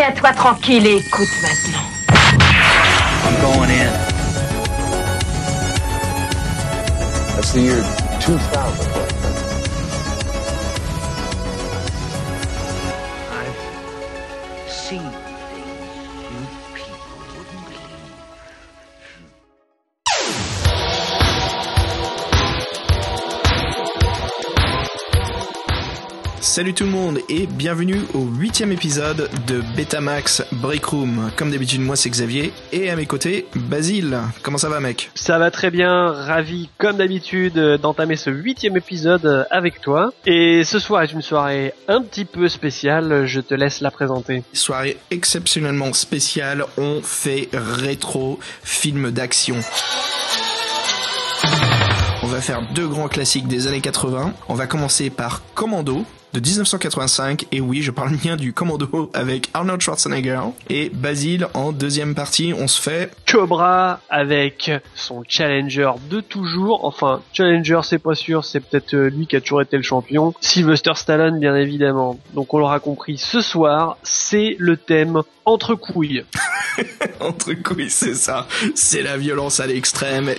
Tiens-toi tranquille et écoute maintenant. I'm going in. That's the year 2000. Salut tout le monde et bienvenue au huitième épisode de Betamax Break Room. Comme d'habitude, moi c'est Xavier et à mes côtés, Basile. Comment ça va mec? Ça va très bien, ravi comme d'habitude d'entamer ce huitième épisode avec toi. Et ce soir est une soirée un petit peu spéciale, je te laisse la présenter. Soirée exceptionnellement spéciale, on fait rétro film d'action. On va faire deux grands classiques des années 80. On va commencer par Commando de 1985 et oui je parle bien du Commando avec Arnold Schwarzenegger et Basile en deuxième partie. On se fait Cobra avec son challenger de toujours, enfin challenger c'est pas sûr, c'est peut-être euh, lui qui a toujours été le champion, Sylvester Stallone bien évidemment. Donc on l'aura compris ce soir, c'est le thème entre couilles. entre couilles c'est ça. C'est la violence à l'extrême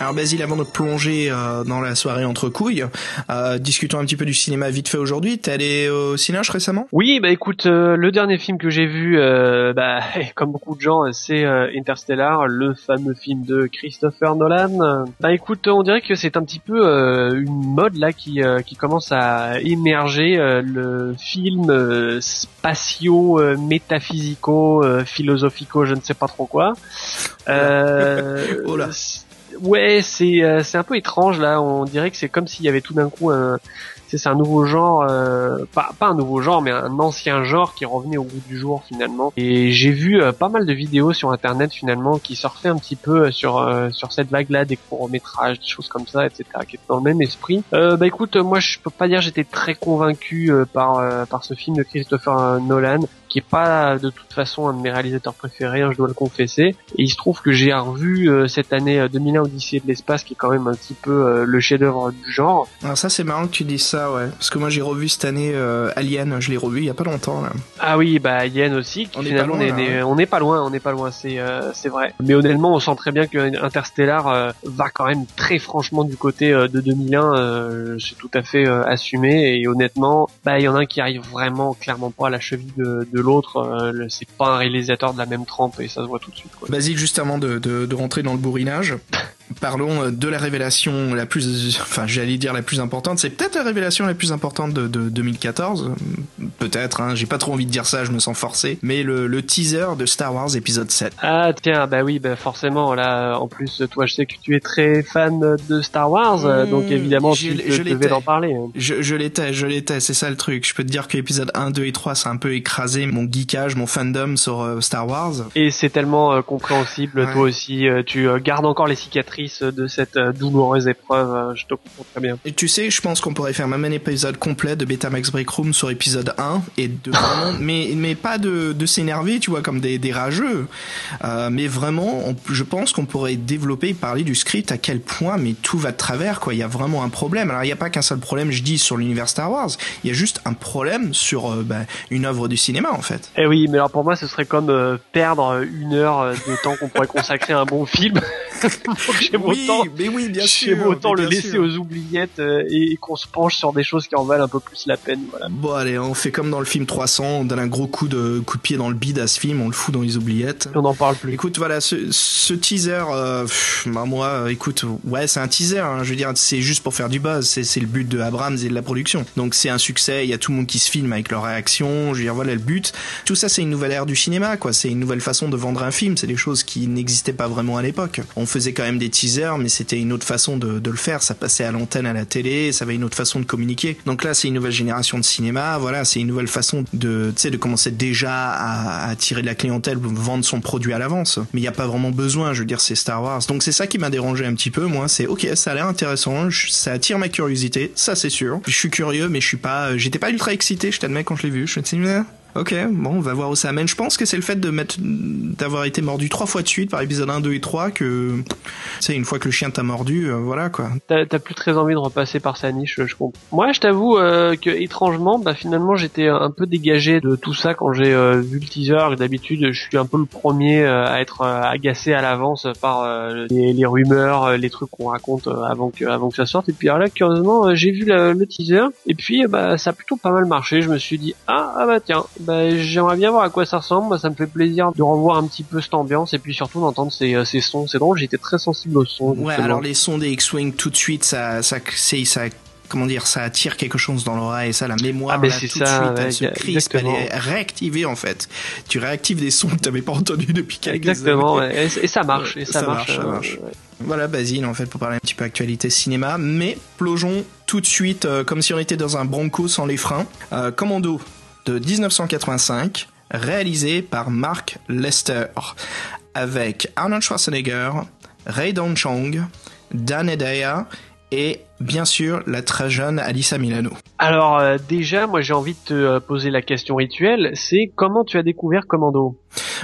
Alors Basile, avant de plonger euh, dans la soirée entre couilles, euh, discutons un petit peu du cinéma vite fait aujourd'hui. T'es allé au cinéma récemment? Oui, bah écoute, euh, le dernier film que j'ai vu, euh, bah, comme beaucoup de gens, c'est euh, Interstellar, le fameux film de Christopher Nolan. Bah écoute, on dirait que c'est un petit peu euh, une mode là qui, euh, qui commence à émerger, euh, le film euh, spatio, euh, métaphysico, euh, philosophico, je ne sais pas trop quoi. Euh, Oh là. Ouais, c'est euh, c'est un peu étrange là. On dirait que c'est comme s'il y avait tout d'un coup un c'est un nouveau genre, euh, pas pas un nouveau genre, mais un ancien genre qui revenait au goût du jour finalement. Et j'ai vu euh, pas mal de vidéos sur internet finalement qui surfaient un petit peu euh, sur euh, sur cette vague-là, des courts métrages, des choses comme ça, etc. qui étaient dans le même esprit. Bah écoute, moi je peux pas dire j'étais très convaincu par par ce film de Christopher Nolan qui est pas de toute façon un de mes réalisateurs préférés, hein, je dois le confesser. Et il se trouve que j'ai revu euh, cette année euh, 2001 Odyssée de l'espace, qui est quand même un petit peu euh, le chef-d'œuvre du genre. Alors ça c'est marrant que tu dises ça, ouais. Parce que moi j'ai revu cette année euh, Alien, je l'ai revu il y a pas longtemps là. Ah oui, bah Yen aussi. qui On est finalement, pas loin, on est- là, on n'est pas loin, on n'est pas loin, c'est euh, c'est vrai. Mais honnêtement, on sent très bien que Interstellar euh, va quand même très franchement du côté euh, de 2001. euh, c'est tout à fait euh, assumé et honnêtement, bah il y en a un qui arrive vraiment clairement pas à la cheville de, de l'autre. euh, c'est pas un réalisateur de la même trempe et ça se voit tout de suite. Quoi. Basile, juste avant de, de, de rentrer dans le bourrinage, parlons euh, de la révélation la plus, enfin j'allais dire la plus importante, c'est peut-être la révélation la plus importante de, de 2014, peut-être, hein, j'ai pas trop envie de dire ça, je me sens forcé, mais le, le teaser de Star Wars épisode 7. Ah tiens, bah oui, bah forcément là. En plus, toi, je sais que tu es très fan de Star Wars, euh, donc Mmh, évidemment, je tu l'ai- te je devais d'en parler. hein. Je, l'étais, je l'étais, c'est ça le truc. Je peux te dire que épisode 1, 2 et 3, ça a un peu écrasé mon geekage, mon fandom sur euh, Star Wars. Et c'est tellement euh, compréhensible, Ouais. toi aussi, euh, tu gardes encore les cicatrices de cette euh, douloureuse épreuve, euh, je te comprends très bien. Et tu sais, je pense qu'on pourrait faire même un épisode complet de Betamax Break Room sur épisode 1 et de vraiment, mais mais pas de, de s'énerver, tu vois, comme des, des rageux, euh, mais vraiment, on- je pense qu'on pourrait développer et parler du script à quel point, mais tout va de travers, quoi. Il y a vraiment un problème. Alors il n'y a pas qu'un seul problème, je dis, sur l'univers Star Wars. Il y a juste un problème sur euh, bah, une œuvre du cinéma, en fait. Eh oui, mais alors pour moi, ce serait comme euh, perdre une heure de temps qu'on pourrait consacrer à un bon film. J'aime autant, mais oui, bien j'aime autant le laisser sûr. aux oubliettes euh, et, qu'on se penche sur des choses qui en valent un peu plus la peine. Voilà. Bon allez, on fait comme dans le film 300, on donne un gros coup de coup de pied dans le bide à ce film, on le fout dans les oubliettes. Et on n'en parle plus. Écoute, voilà, ce, ce teaser, euh, pff, bah moi, écoute, ouais, c'est un teaser. hein, je veux dire, c'est juste pour faire du buzz. C'est, c'est le but de Abrams et de la production. Donc c'est un succès. Il y a tout le monde qui se filme avec leurs réactions. Je veux dire, voilà le but. Tout ça, c'est une nouvelle ère du cinéma, quoi. C'est une nouvelle façon de vendre un film. C'est des choses qui n'existaient pas vraiment à l'époque. On faisait quand même des mais c'était une autre façon de, le faire. Ça passait à l'antenne, à la télé. Ça avait une autre façon de communiquer. Donc là, c'est une nouvelle génération de cinéma. Voilà, c'est une nouvelle façon de, de commencer déjà à, à attirer de la clientèle, vendre son produit à l'avance. Mais il n'y a pas vraiment besoin. Je veux dire, c'est Star Wars. Donc c'est ça qui m'a dérangé un petit peu. Moi, c'est ok, ça a l'air intéressant. ça attire ma curiosité. Ça, c'est sûr. Je suis curieux, mais je suis pas. J'étais pas ultra excité. Je t'admets quand je l'ai vu. Je me suis dit, Ok, bon, on va voir où ça amène. Je pense que c'est le fait de mettre, d'avoir été mordu trois fois de suite par épisode 1, 2 et 3 que, sais, une fois que le chien t'a mordu, euh, voilà quoi. T'as plus très envie de repasser par sa niche, je comprends. Moi, je t'avoue euh, que étrangement, bah finalement, j'étais un peu dégagé de tout ça quand j'ai euh, vu le teaser. D'habitude, je suis un peu le premier à être agacé à l'avance par les, rumeurs, les trucs qu'on raconte avant que avant que ça sorte. Et puis alors là, curieusement, j'ai vu le, teaser et puis bah ça a plutôt pas mal marché. Je me suis dit ah ah bah tiens, bah j'aimerais bien voir à quoi ça ressemble. Moi, ça me fait plaisir de revoir un petit peu cette ambiance et puis surtout d'entendre ces, euh, ces sons. C'est drôle, j'étais très sensible aux sons. Ouais, justement. alors les sons des X-Wing tout de suite, ça, ça, c'est, ça, comment dire, ça attire quelque chose dans l'oreille, et ça, la mémoire, Ah, là, tout ça, de suite, ouais, elle se crispe, elle est réactivée, en fait. Tu réactives des sons que t'avais pas entendus depuis quelques Exactement, ouais. et, et ça marche, et ça, Ça marche, ça euh, marche. ouais. Voilà, Basile, en fait, pour parler un petit peu actualité cinéma, mais plongeons tout de suite, euh, comme si on était dans un Bronco sans les freins. Euh, Commando de 1985, réalisé par Mark Lester, avec Arnold Schwarzenegger, Ray Don Chong, Dan Hedaya et bien sûr la très jeune Alyssa Milano. Alors euh, déjà, moi j'ai envie de te euh, poser la question rituelle, c'est comment tu as découvert Commando?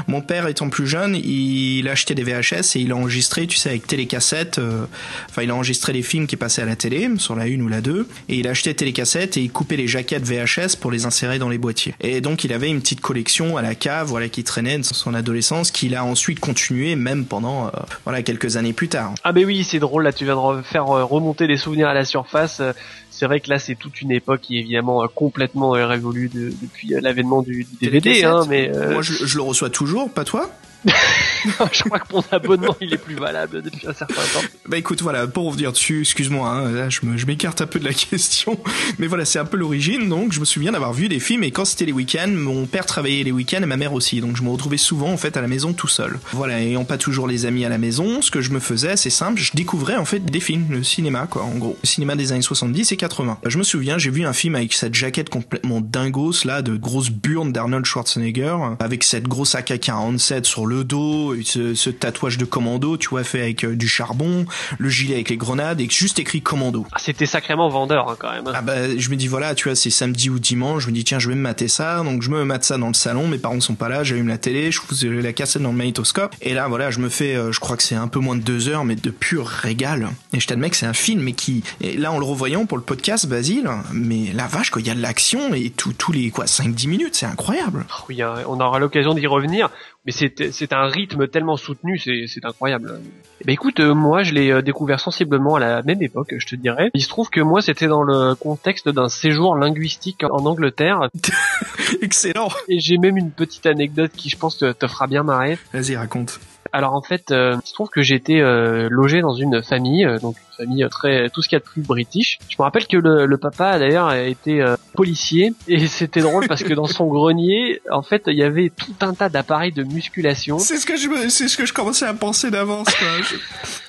Mon père étant plus jeune, il achetait des VHS et il a enregistré, tu sais, avec télécassette. euh, Enfin, il a enregistré les films qui passaient à la télé, sur la une ou la 2, et il achetait télécassette et il coupait les jaquettes VHS pour les insérer dans les boîtiers. Et donc, il avait une petite collection à la cave, voilà, qui traînait de son adolescence, qu'il a ensuite continué, même pendant, voilà, quelques années plus tard. Ah ben oui, c'est drôle, là tu viens de re- faire remonter des souvenirs à la surface. Euh, C'est vrai que là c'est toute une époque qui est évidemment euh, complètement euh, révolue de- depuis l'avènement du, du DVD, hein, mais euh, Moi, je, je le reçois toujours, pas toi? je crois que mon abonnement il est plus valable depuis un certain temps. Bah écoute, voilà, pour revenir dessus, excuse-moi, hein, je m'écarte un peu de la question, mais voilà, c'est un peu l'origine, donc je me souviens d'avoir vu des films, et quand c'était les week-ends, mon père travaillait les week-ends et ma mère aussi, donc je me retrouvais souvent en fait à la maison tout seul. Voilà, ayant pas toujours les amis à la maison, ce que je me faisais, c'est simple, je découvrais en fait des films, le cinéma quoi, en gros, le cinéma des années 70 et 80. Je me souviens, j'ai vu un film avec cette jaquette complètement dingos là, de grosse burne d'Arnold Schwarzenegger, avec cette grosse AK-47 sur le dos, ce, ce tatouage de commando, tu vois, fait avec euh, du charbon, le gilet avec les grenades et juste écrit commando. Ah, C'était sacrément vendeur hein, quand même. Ah bah je me dis voilà tu vois c'est samedi ou dimanche je me dis tiens je vais me mater ça. Donc je me mate ça dans le salon mes parents sont pas là j'allume la télé je fous la cassette dans le magnétoscope. Et là voilà je me fais euh, je crois que c'est un peu moins de deux heures mais de pur régal. Et je t'admets que c'est un film mais qui et là en le revoyant pour le podcast Basile mais la vache quoi il y a de l'action et tout- tous les quoi 5-10 minutes c'est incroyable. Oh, Oui, hein, on aura l'occasion d'y revenir, mais c'est c'est un rythme tellement soutenu, c'est c'est incroyable. Eh ben écoute, euh, moi je l'ai euh, découvert sensiblement à la même époque, je te dirais. Il se trouve que moi c'était dans le contexte d'un séjour linguistique en Angleterre, excellent et j'ai même une petite anecdote qui je pense te, te fera bien marrer. vas-y raconte Alors en fait, euh, il se trouve que j'étais euh, logé dans une famille, euh, donc une famille euh, très tout ce qu'il y a de plus british. Je me rappelle que le, le papa d'ailleurs était euh, policier et c'était drôle parce que dans son grenier, en fait, il y avait tout un tas d'appareils de musculation. c'est ce que je c'est ce que je commençais à penser d'avance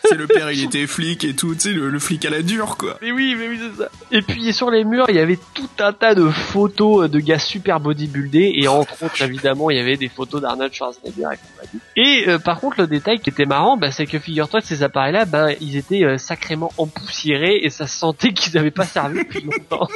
c'est le père il était flic et tout tu sais le, le flic à la dure quoi Mais oui, mais oui, c'est ça. Et puis sur les murs, il y avait tout un tas de photos euh, de gars super bodybuildés et entre autres évidemment, il y avait des photos d'Arnold Schwarzenegger et compagnie. Et par contre, le détail qui était marrant, bah, c'est que figure-toi que ces appareils-là, ben ils étaient euh, sacrément empoussiérés et ça se sentait qu'ils n'avaient pas servi depuis longtemps.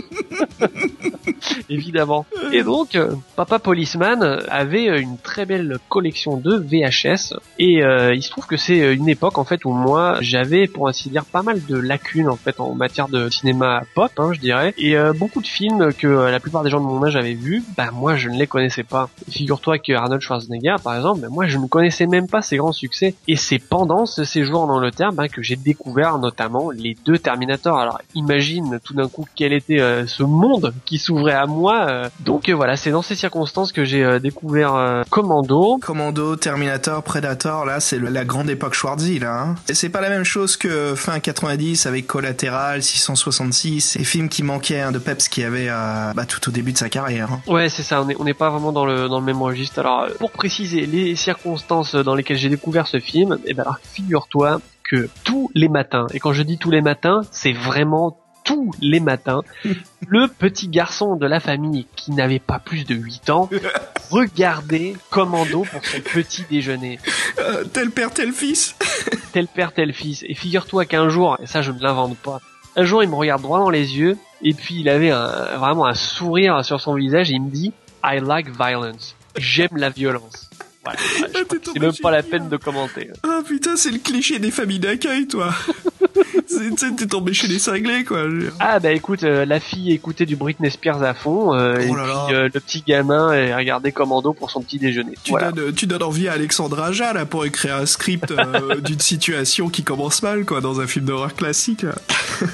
évidemment. Et donc, euh, Papa Policeman avait euh, une très belle collection de VHS et il se trouve que c'est une époque en fait où moi j'avais pour ainsi dire pas mal de lacunes en fait en matière de cinéma pop, hein, je dirais, et beaucoup de films que la plupart des gens de mon âge avaient vus, bah moi je ne les connaissais pas. Figure-toi que Arnold Schwarzenegger par exemple, bah, moi je ne connaissais même pas ses grands succès et c'est pendant ce séjour en Angleterre bah, que j'ai découvert notamment les deux Terminators. Alors imagine tout d'un coup quel était euh, ce monde qui s'ouvrait à moi. euh. Donc euh, voilà, c'est dans ces circonstances que j'ai découvert Commando. Commando, Terminator, Predator, là, c'est la grande époque Schwarzy, là. Hein. Et c'est pas la même chose que fin 90 avec Collateral, 666, les films qui manquaient hein, de Peps qui avait bah, tout au début de sa carrière. hein. Ouais, c'est ça. On est, on n'est pas vraiment dans le dans le même registre. Alors, pour préciser les circonstances dans lesquelles j'ai découvert ce film, eh ben alors figure-toi que tous les matins, et quand je dis tous les matins, c'est vraiment tous les matins, le petit garçon de la famille qui n'avait pas plus de 8 ans regardait Commando pour son petit déjeuner. Euh, tel père, tel fils. Tel père, tel fils. Et figure-toi qu'un jour, et ça je ne l'invente pas, un jour il me regarde droit dans les yeux, et puis il avait un, vraiment un sourire sur son visage, et il me dit, I like violence. J'aime la violence. Voilà, c'est même chez pas la peine hein. de commenter. Ah putain, c'est le cliché des familles d'accueil, toi. Tu sais, T'es tombé chez les cinglés, quoi. Ah bah écoute, euh, la fille écoutait du Britney Spears à fond, euh, Oh et là puis euh, le petit gamin euh, regardait Commando pour son petit déjeuner. Tu, Voilà. donnes, tu donnes envie à Alexandre Aja, là, pour écrire un script d'une situation qui commence mal, quoi, dans un film d'horreur classique.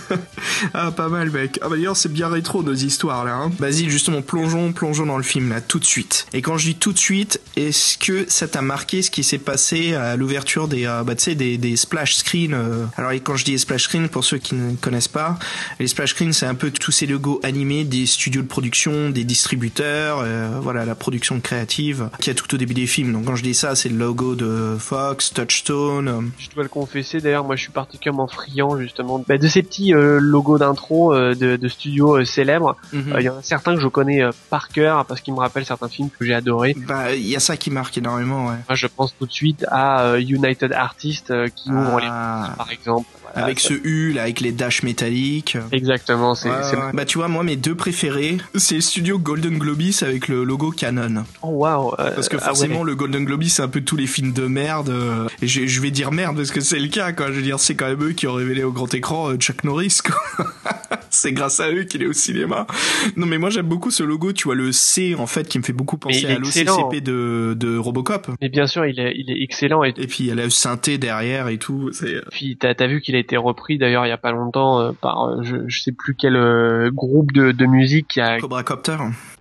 ah, pas mal, mec. Ah, bah, d'ailleurs, c'est bien rétro, nos histoires, là. Hein. Vas-y, justement, plongeons, plongeons dans le film, là, tout de suite. Et quand je dis tout de suite, est-ce que ça t'a marqué ce qui s'est passé à l'ouverture des, bah, des, des splash screens. Alors, et quand je dis splash screen, pour ceux qui ne connaissent pas, les splash screens, c'est un peu tous ces logos animés des studios de production, des distributeurs, euh, voilà, la production créative qu'il y a tout au début des films. Donc, quand je dis ça, c'est le logo de Fox, Touchstone. euh, Je dois le confesser, d'ailleurs, moi je suis particulièrement friand justement bah, de ces petits euh, logos d'intro euh, de, de studios célèbres. mhm. Il y en a certains que je connais par cœur parce qu'ils me rappellent certains films que j'ai adorés. Bah, il y a ça qui marque énormément, ouais. Moi, je pense tout de suite à United Artists qui ouvre les Ah, par exemple. Voilà, avec ce U, là, avec les dash métalliques. Exactement, c'est Ouais, c'est- ouais. Bah tu vois moi mes deux préférés c'est le studio Golden Globis avec le logo Canon Oh waouh. euh, parce que ah ouais. forcément le Golden Globis c'est un peu tous les films de merde euh, et je, je vais dire merde parce que c'est le cas quoi je veux dire c'est quand même eux qui ont révélé au grand écran euh, Chuck Norris quoi c'est grâce à eux qu'il est au cinéma. Non mais moi j'aime beaucoup ce logo tu vois le C en fait qui me fait beaucoup penser à l'OCCP de, de Robocop. Mais bien sûr, il est, il est excellent et et puis il y a le synthé derrière et tout c'est puis t'as as vu qu'il a été repris d'ailleurs il y a pas longtemps euh, par euh, je, je sais plus quel euh, groupe de, de musique qui a Cobra Copter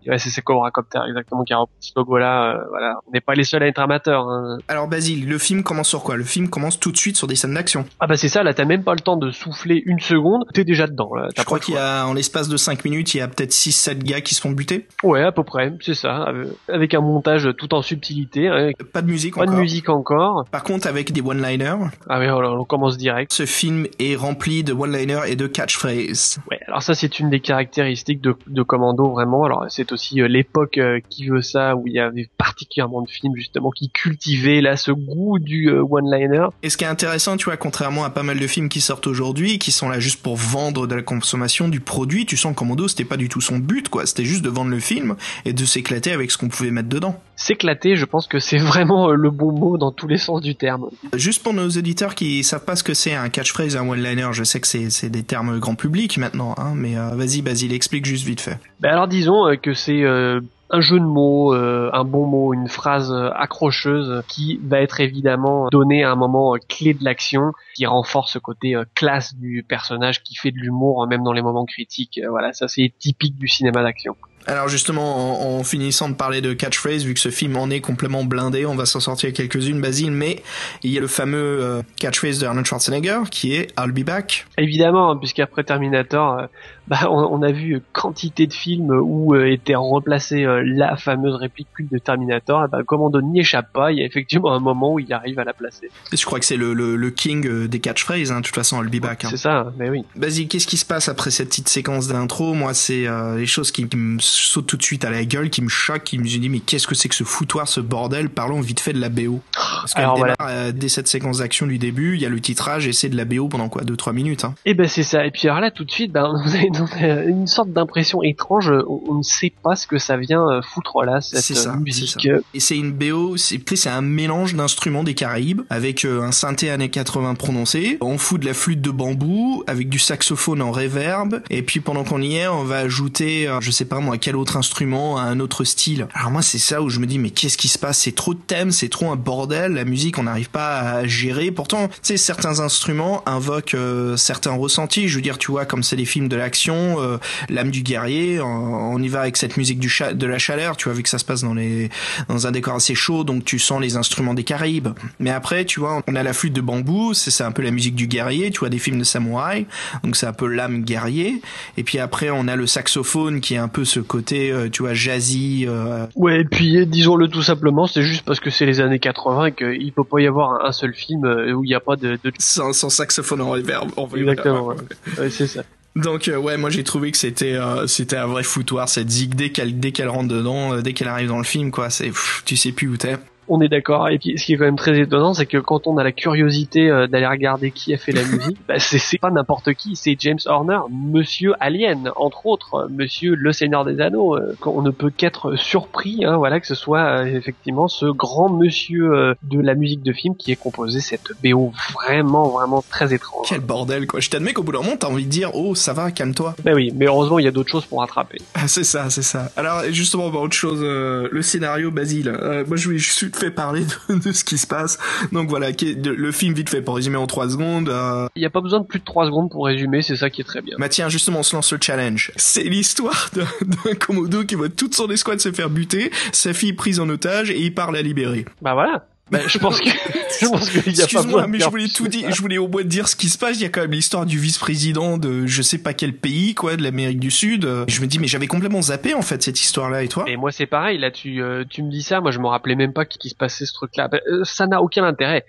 ouais, c'est Cobra Copter exactement qui a repris ce logo là voilà on n'est pas les seuls à être amateurs hein. alors Basile le film commence sur quoi? Le film commence tout de suite sur des scènes d'action ah bah c'est ça là t'as même pas le temps de souffler une seconde t'es déjà dedans là Je crois pas qu'il y a, en l'espace de 5 minutes, il y a peut-être 6-7 gars qui se font buter. ouais à peu près c'est ça euh, avec un montage tout en subtilité hein, Pas de musique pas encore. de musique encore Par contre, avec des one-liners, ah alors, on commence direct ce film est rempli de one-liners et de catchphrases. Ouais, alors ça c'est une des caractéristiques de, de Commando vraiment. Alors c'est aussi euh, l'époque euh, qui veut ça, où il y avait particulièrement de films justement qui cultivaient là ce goût du euh, one-liner. Et ce qui est intéressant, tu vois, contrairement à pas mal de films qui sortent aujourd'hui, qui sont là juste pour vendre de la consommation du produit, tu sens que Commando, c'était pas du tout son but, quoi. C'était juste de vendre le film et de s'éclater avec ce qu'on pouvait mettre dedans. S'éclater, je pense que c'est vraiment le bon mot dans tous les sens du terme. Juste pour nos auditeurs qui savent pas ce que c'est un catchphrase, un one-liner, je sais que c'est, des termes grand public maintenant, hein, mais euh, vas-y, Basile, explique juste vite fait. Ben alors disons que c'est euh, un jeu de mots, euh, un bon mot, une phrase euh, accrocheuse qui va être évidemment donnée à un moment clé de l'action, qui renforce ce côté classe du personnage, qui fait de l'humour euh, même dans les moments critiques. Voilà, ça c'est typique du cinéma d'action. Alors justement, en, en finissant de parler de catchphrase, vu que ce film en est complètement blindé, on va s'en sortir quelques-unes, Basile, mais il y a le fameux euh, catchphrase de Arnold Schwarzenegger qui est I'll be back. Évidemment, hein, puisqu'après Terminator, euh, bah, on, on a vu quantité de films où euh, était remplacée euh, la fameuse réplique culte de Terminator. Et bah, Commando n'y échappe pas. Il y a effectivement un moment où il arrive à la placer. Je crois que c'est le, le, le king euh, des catchphrases, hein, de toute façon, I'll be back. hein. C'est ça, mais oui. Basile, qu'est-ce qui se passe après cette petite séquence d'intro? Moi, c'est euh, les choses qui, qui me sautent tout de suite à la gueule, qui me choquent, qui me disent mais qu'est-ce que c'est que ce foutoir, ce bordel? Parlons vite fait de la BO. Parce qu'elle démarre euh, dès cette séquence d'action du début, il y a le titrage et c'est de la BO pendant quoi? 2-3 minutes. Hein. Et ben c'est ça. Et puis alors là, tout de suite, ben, on a une, une sorte d'impression étrange. On, ne sait pas ce que ça vient euh, foutre là, cette ça, euh, c'est musique. ça. Et c'est une BO, c'est c'est un mélange d'instruments des Caraïbes avec euh, un synthé années 80 prononcé. On fout de la flûte de bambou avec du saxophone en reverb. Et puis pendant qu'on y est, on va ajouter, euh, je sais pas moi, quel autre instrument à un autre style. Alors moi, c'est ça où je me dis mais qu'est-ce qui se passe? C'est trop de thèmes, c'est trop un bordel. La musique, on n'arrive pas à gérer. Pourtant, tu sais, certains instruments invoquent euh, certains ressentis. Je veux dire, tu vois, comme c'est les films de l'action, euh, l'âme du guerrier, on, on y va avec cette musique du cha- de la chaleur. Tu vois, vu que ça se passe dans les dans un décor assez chaud, donc tu sens les instruments des Caraïbes. Mais après, tu vois, on a la flûte de bambou, c'est un peu la musique du guerrier, tu vois, des films de samouraï, donc c'est un peu l'âme guerrier. Et puis après, on a le saxophone qui est un peu ce côté, euh, tu vois, jazzy. euh, Ouais, et puis disons-le tout simplement, c'est juste parce que c'est les années 80 et qu'il peut pas y avoir un, seul film où il n'y a pas de, de... sans, sans saxophone en reverb. Exactement, ouais. Ouais, c'est ça. Donc euh, ouais, moi j'ai trouvé que c'était euh, c'était un vrai foutoir cette zig dès qu'elle dès qu'elle rentre dedans, euh, dès qu'elle arrive dans le film quoi, c'est tu sais plus où t'es. On est d'accord. Et puis, ce qui est quand même très étonnant, c'est que quand on a la curiosité euh, d'aller regarder qui a fait la musique, bah, c'est pas n'importe qui, c'est James Horner, Monsieur Alien, entre autres, euh, Monsieur Le Seigneur des Anneaux. euh, On ne peut qu'être surpris, hein, voilà, que ce soit euh, effectivement ce grand Monsieur euh, de la musique de film qui ait composé cette BO vraiment, vraiment très étrange. Quel bordel, quoi. Je t'admets qu'au bout d'un moment, t'as envie de dire, oh, ça va, calme-toi. Ben oui, mais heureusement, il y a d'autres choses pour rattraper. Ah, c'est ça, c'est ça. Alors, justement, bah, autre chose, euh, le scénario, Basile. Euh, moi, je voulais juste te faire parler de, de ce qui se passe. Donc voilà, le film vite fait pour résumer en trois secondes. Euh, Il n'y a pas besoin de plus de 3 secondes pour résumer, c'est ça qui est très bien. bah tiens, justement, on se lance le challenge. C'est l'histoire d'un d'un Komodo qui voit toute son escouade se faire buter, sa fille prise en otage et il part la libérer. Bah voilà. Ben, je pense que je pense qu'il y a pas de mais je voulais tout dire. Je voulais au moins dire ce qui se passe. Il y a quand même l'histoire du vice-président de je sais pas quel pays, quoi, de l'Amérique du Sud. Euh, Je me dis, mais j'avais complètement zappé en fait cette histoire-là. Et toi? Et moi c'est pareil, là tu, euh, tu me dis ça, moi je me rappelais même pas qu'il se passait ce truc-là. Ben, euh, ça n'a aucun intérêt.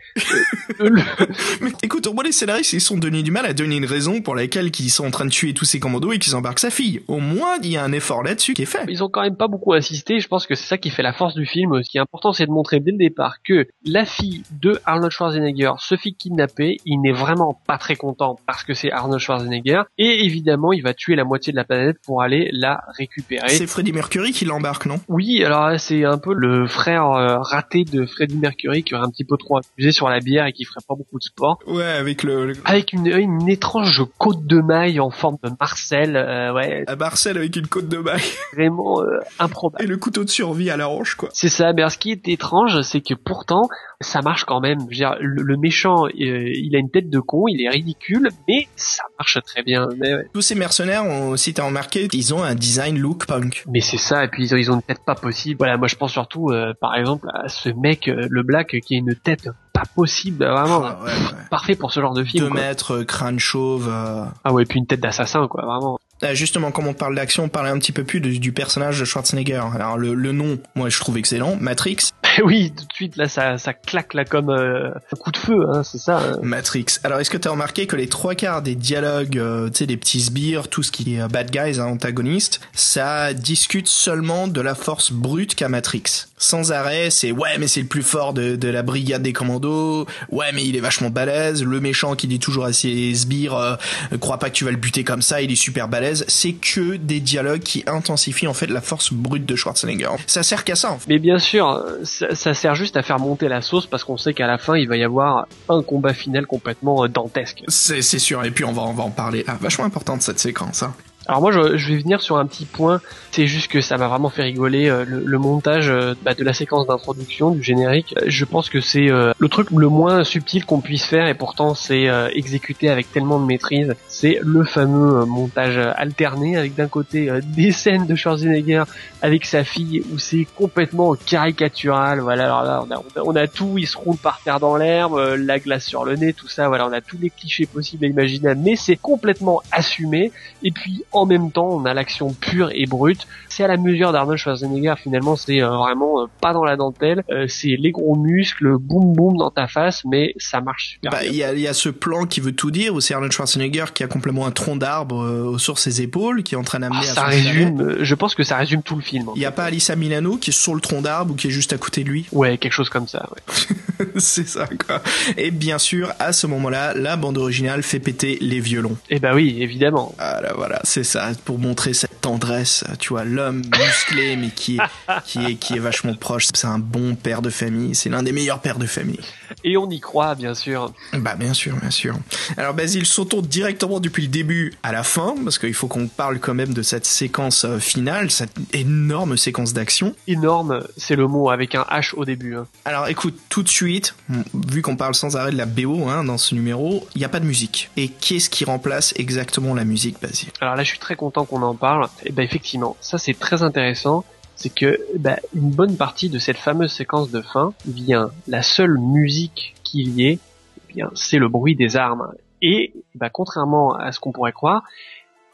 Euh, le- Mais écoute, au moins les scénaristes, ils sont donné du mal à donner une raison pour laquelle ils sont en train de tuer tous ces commandos et qu'ils embarquent sa fille. Au moins, il y a un effort là-dessus qui est fait. Ils ont quand même pas beaucoup insisté, je pense que c'est ça qui fait la force du film. Ce qui est important c'est de montrer dès le départ que la fille de Arnold Schwarzenegger se fait kidnapper, il n'est vraiment pas très content parce que c'est Arnold Schwarzenegger, et évidemment il va tuer la moitié de la planète pour aller la récupérer. C'est Freddie Mercury qui l'embarque, non? Oui, alors c'est un peu le frère euh, raté de Freddie Mercury qui aurait un petit peu trop abusé sur la bière et qui ferait pas beaucoup de sport. Ouais, avec le, le- Avec une, une étrange côte de maille en forme de Marcel, euh, ouais, à Marcel avec une côte de maille vraiment euh, improbable. et le couteau de survie à la hanche, quoi. C'est ça, mais alors, ce qui est étrange, c'est que pourtant, ça marche quand même. Je veux dire, le, le méchant, euh, il a une tête de con, il est ridicule, mais ça marche très bien. Mais, ouais. Tous ces mercenaires, ont, si t'as remarqué, ils ont un design look punk. Mais c'est ça, et puis ils ont, ils ont une tête pas possible. Voilà, moi je pense surtout, euh, par exemple, à ce mec, euh, le Black, qui a une tête pas possible, vraiment Ah, ouais, ouais. parfait pour ce genre de film. Deux mètres, crâne chauve. Ah ouais, et puis une tête d'assassin, quoi, vraiment. Ah, justement, comme on parle d'action, on parlait un petit peu plus de- du personnage de Schwarzenegger. Alors le, le nom, moi je trouve excellent. Matrix. oui, tout de suite, là, ça, ça claque là comme euh, un coup de feu, hein, c'est ça. hein. Matrix. Alors, est-ce que t'as remarqué que les trois quarts des dialogues, euh, tu sais, des petits sbires, tout ce qui est euh, bad guys, hein, antagonistes, ça discute seulement de la force brute qu'a Matrix? Sans arrêt, c'est ouais, mais c'est le plus fort de, de la brigade des commandos. Ouais, mais il est vachement balèze. Le méchant qui dit toujours à ses sbires, euh, crois pas que tu vas le buter comme ça, il est super balèze. C'est que des dialogues qui intensifient en fait la force brute de Schwarzenegger. Ça sert qu'à ça. En fait. Mais bien sûr, euh, ça, ça sert juste à faire monter la sauce parce qu'on sait qu'à la fin, il va y avoir un combat final complètement euh, dantesque. C'est c'est sûr. Et puis on va on va en parler. Ah, vachement importante cette séquence. Hein. Alors moi, je, je vais venir sur un petit point. C'est juste que ça m'a vraiment fait rigoler euh, le, le montage euh, bah, de la séquence d'introduction du générique. Euh, Je pense que c'est euh, le truc le moins subtil qu'on puisse faire et pourtant c'est euh, exécuté avec tellement de maîtrise. C'est le fameux montage alterné avec d'un côté des scènes de Schwarzenegger avec sa fille où c'est complètement caricatural. Voilà, alors là on a, on a, tout. Il se roule par terre dans l'herbe, la glace sur le nez, tout ça. Voilà, on a tous les clichés possibles et imaginables, mais c'est complètement assumé. Et puis même temps, on a l'action pure et brute. C'est à la mesure d'Arnold Schwarzenegger. Finalement, c'est euh, vraiment euh, pas dans la dentelle. Euh, c'est les gros muscles, boum boum dans ta face, mais ça marche super Bah, bien. il y a, il y a ce plan qui veut tout dire, où c'est Arnold Schwarzenegger qui a complètement un tronc d'arbre sur ses épaules, qui est en train d'amener Ah, à ça résume. Je pense que ça résume tout le film. Il y a pas Alissa Milano qui est sur le tronc d'arbre ou qui est juste à côté de lui. Ouais, quelque chose comme ça. Ouais. c'est ça, quoi. Et bien sûr, à ce moment-là, la bande originale fait péter les violons. Et bah oui, évidemment. Ah là, voilà, c'est ça, pour montrer cette tendresse, tu vois, l'homme musclé, mais qui est, qui est, qui est vachement proche. C'est un bon père de famille, c'est l'un des meilleurs pères de famille. Et on y croit, bien sûr. Bah bien sûr, bien sûr. Alors Basile, sautons directement depuis le début à la fin, parce qu'il faut qu'on parle quand même de cette séquence euh, finale, cette énorme séquence d'action. Énorme, c'est le mot avec un H au début. hein. Alors écoute, tout de suite, vu qu'on parle sans arrêt de la BO hein, dans ce numéro, il n'y a pas de musique. Et qu'est-ce qui remplace exactement la musique, Basile? Alors là, je suis très content qu'on en parle. Et ben effectivement, ça c'est très intéressant. C'est que bah, une bonne partie de cette fameuse séquence de fin vient la seule musique qu'il y ait, eh bien c'est le bruit des armes. Et bah, contrairement à ce qu'on pourrait croire,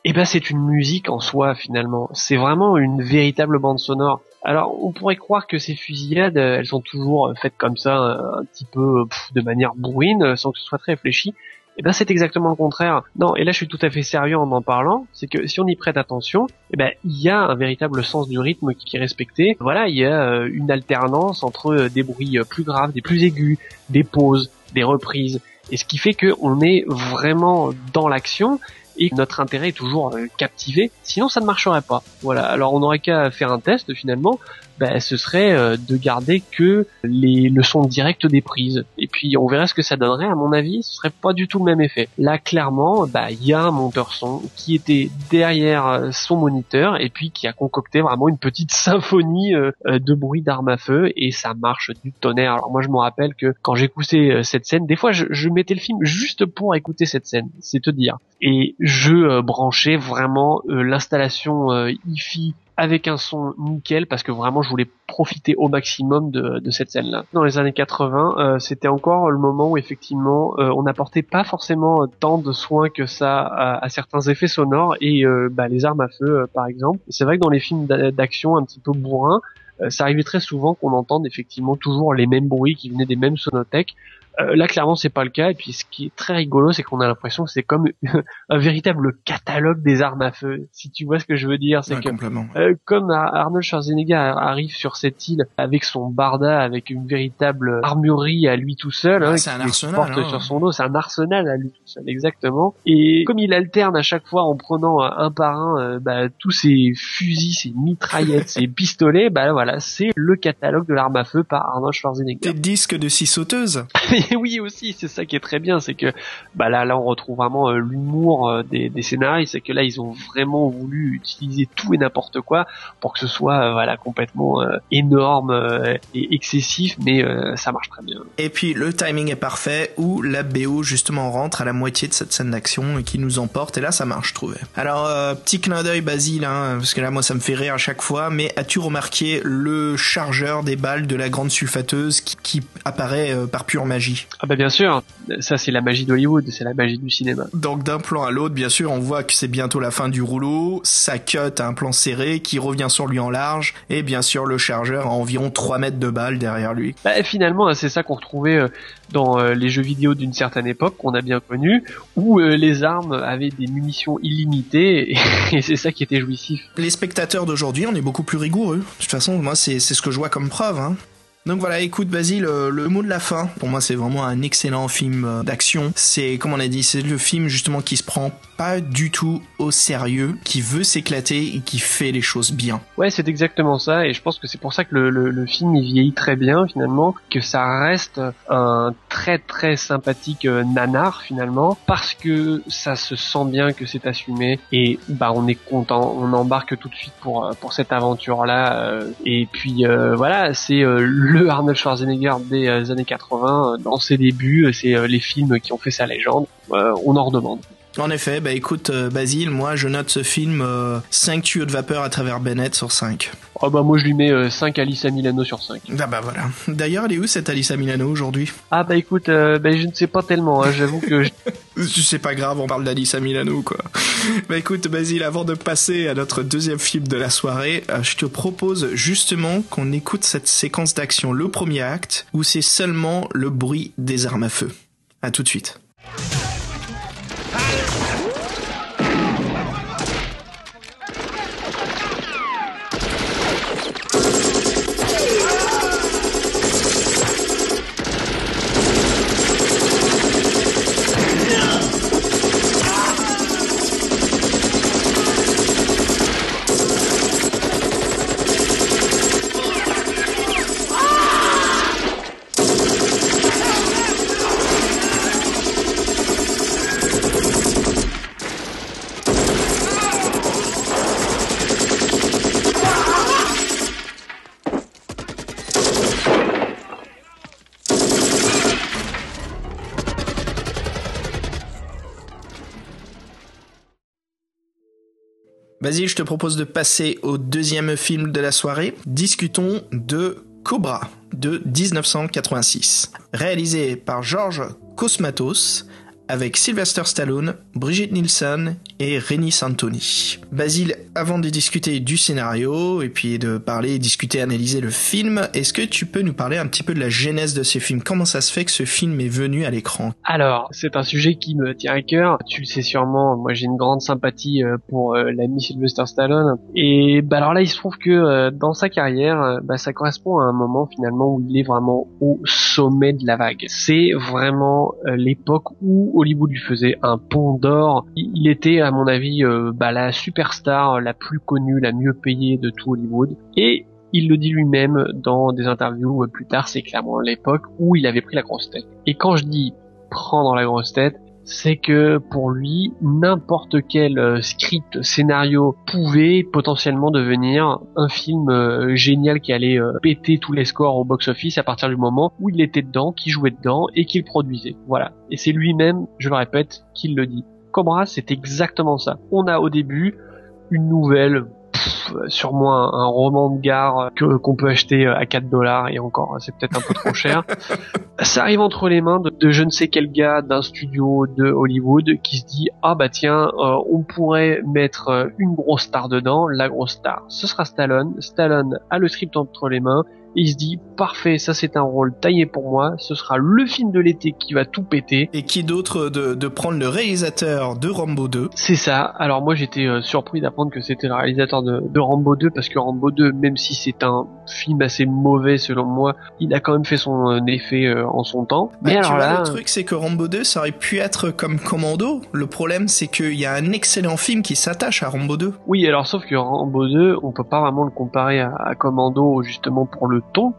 eh ben c'est une musique en soi finalement. C'est vraiment une véritable bande sonore. Alors on pourrait croire que ces fusillades, elles sont toujours faites comme ça, un petit peu de manière bourrine, sans que ce soit très réfléchi. Eh ben c'est exactement le contraire. Non, et là je suis tout à fait sérieux en en parlant, c'est que si on y prête attention, eh ben il y a un véritable sens du rythme qui est respecté. Voilà, il y a euh, une alternance entre euh, des bruits euh, plus graves, des plus aigus, des pauses, des reprises, et ce qui fait que on est vraiment dans l'action et notre intérêt est toujours captivé. Sinon, ça ne marcherait pas. Voilà. Alors, on aurait qu'à faire un test finalement bah, ce serait euh, de garder que les leçons directes des prises. Et puis on verrait ce que ça donnerait. À mon avis, ce serait pas du tout le même effet. Là, clairement, bah il y a un monteur son qui était derrière euh, son moniteur et puis qui a concocté vraiment une petite symphonie euh, de bruit d'armes à feu et ça marche du tonnerre. Alors moi, je me rappelle que quand j'écoutais cette scène, des fois, je, je mettais le film juste pour écouter cette scène. C'est te dire. Et je branchais vraiment l'installation hi avec un son nickel parce que vraiment je voulais profiter au maximum de, cette scène-là. Dans les années 80, euh, c'était encore le moment où effectivement euh, on n'apportait pas forcément tant de soins que ça à, certains effets sonores et euh, bah, les armes à feu par exemple. C'est vrai que dans les films d'action un petit peu bourrins, ça arrivait très souvent qu'on entende effectivement toujours les mêmes bruits qui venaient des mêmes sonothèques. Euh, là, clairement, c'est pas le cas. Et puis, ce qui est très rigolo, c'est qu'on a l'impression que c'est comme un véritable catalogue des armes à feu. Si tu vois ce que je veux dire, c'est que euh, comme Arnold Schwarzenegger arrive sur cette île avec son barda, avec une véritable armurerie à lui tout seul, hein, c'est un arsenal hein. sur son dos, c'est un arsenal à lui tout seul, exactement. Et comme il alterne à chaque fois en prenant un par un euh, bah, tous ses fusils, ses mitraillettes, ses pistolets, bah voilà, c'est le catalogue de l'arme à feu par Arnold Schwarzenegger. Des disques de six sauteuses. Et oui aussi, c'est ça qui est très bien, c'est que bah là là on retrouve vraiment euh, l'humour euh, des, des scénarios, c'est que là ils ont vraiment voulu utiliser tout et n'importe quoi pour que ce soit euh, voilà complètement énorme et excessif, mais ça marche très bien. Et puis le timing est parfait où la BO justement rentre à la moitié de cette scène d'action et qui nous emporte et là ça marche je trouvais. Alors petit clin d'œil Basile, hein, parce que là moi ça me fait rire à chaque fois, mais as-tu remarqué le chargeur des balles de la grande sulfateuse qui apparaît par pure magie? Ah bah bien sûr, ça c'est la magie d'Hollywood, c'est la magie du cinéma. Donc d'un plan à l'autre, bien sûr, on voit que c'est bientôt la fin du rouleau, ça cut à un plan serré qui revient sur lui en large, et bien sûr le chargeur a environ 3 mètres de balle derrière lui. Bah, finalement, c'est ça qu'on retrouvait euh, dans euh, les jeux vidéo d'une certaine époque, qu'on a bien connu, où euh, les armes avaient des munitions illimitées, et c'est ça qui était jouissif. Les spectateurs d'aujourd'hui, on est beaucoup plus rigoureux. De toute façon, moi c'est ce que je vois comme preuve. Hein. Donc voilà, écoute Basile, le, le, mot de la fin, pour moi c'est vraiment un excellent film euh, d'action. C'est, comme on a dit, c'est le film justement qui se prend pas du tout au sérieux, qui veut s'éclater et qui fait les choses bien. Ouais, c'est exactement ça, et je pense que c'est pour ça que le, le, le, film il vieillit très bien finalement, que ça reste un très très sympathique euh, nanar finalement, parce que ça se sent bien que c'est assumé, et bah on est content, on embarque tout de suite pour euh, pour cette aventure là, euh, et puis voilà, c'est le Arnold Schwarzenegger des années 80 dans ses débuts, c'est les films qui ont fait sa légende, on en redemande. En effet, bah écoute, euh, Basile, moi je note ce film euh, 5 tuyaux de vapeur à travers Bennett sur 5. Oh bah moi je lui mets euh, 5 Alice Milano sur 5. Ah bah voilà. D'ailleurs, elle est où cette Alice Milano aujourd'hui? Ah bah écoute, euh, bah, je ne sais pas tellement, hein, j'avoue que... C'est pas grave, on parle d'Alice Milano quoi. bah écoute Basile, avant de passer à notre deuxième film de la soirée, euh, je te propose justement qu'on écoute cette séquence d'action, le premier acte, où c'est seulement le bruit des armes à feu. À tout de suite. Vas-y, je te propose de passer au deuxième film de la soirée. Discutons de Cobra de 1986. Réalisé par George Cosmatos avec Sylvester Stallone, Brigitte Nielsen et Renny Santoni. Basile, avant de discuter du scénario et puis de parler, discuter, analyser le film, est-ce que tu peux nous parler un petit peu de la genèse de ce film Comment ça se fait que ce film est venu à l'écran? Alors, c'est un sujet qui me tient à cœur. Tu le sais sûrement, moi j'ai une grande sympathie euh, pour euh, l'ami Sylvester Stallone. Et bah alors là, il se trouve que euh, dans sa carrière, bah, ça correspond à un moment finalement où il est vraiment au sommet de la vague. C'est vraiment l'époque où Hollywood lui faisait un pont d'or. Il était, à mon avis, bah, la superstar la plus connue, la mieux payée de tout Hollywood. Et il le dit lui-même dans des interviews plus tard, c'est clairement l'époque où il avait pris la grosse tête. Et quand je dis prendre la grosse tête, c'est que pour lui, n'importe quel euh, script, scénario pouvait potentiellement devenir un film euh, génial qui allait euh, péter tous les scores au box-office à partir du moment où il était dedans, qui jouait dedans et qu'il produisait. Voilà. Et c'est lui-même, je le répète, qui le dit. Cobra, c'est exactement ça. On a au début une nouvelle sûrement un, un, roman de gare que qu'on peut acheter à 4 dollars et encore c'est peut-être un peu trop cher. Ça arrive entre les mains de, de je ne sais quel gars d'un studio de Hollywood qui se dit ah bah tiens euh, on pourrait mettre euh, une grosse star dedans, la grosse star ce sera Stallone. Stallone a le script entre les mains il se dit parfait, ça c'est un rôle taillé pour moi, ce sera le film de l'été qui va tout péter. Et qui d'autre de, de prendre le réalisateur de Rambo 2 C'est ça. Alors moi j'étais euh, surpris d'apprendre que c'était le réalisateur de, de, Rambo 2 parce que Rambo 2, même si c'est un film assez mauvais selon moi, il a quand même fait son euh, effet euh, en son temps. Bah, Mais alors là, le truc c'est que Rambo 2 ça aurait pu être comme Commando. Le problème c'est qu'il y a un excellent film qui s'attache à Rambo 2. Oui, alors sauf que Rambo 2, on peut pas vraiment le comparer à, à Commando justement pour le ton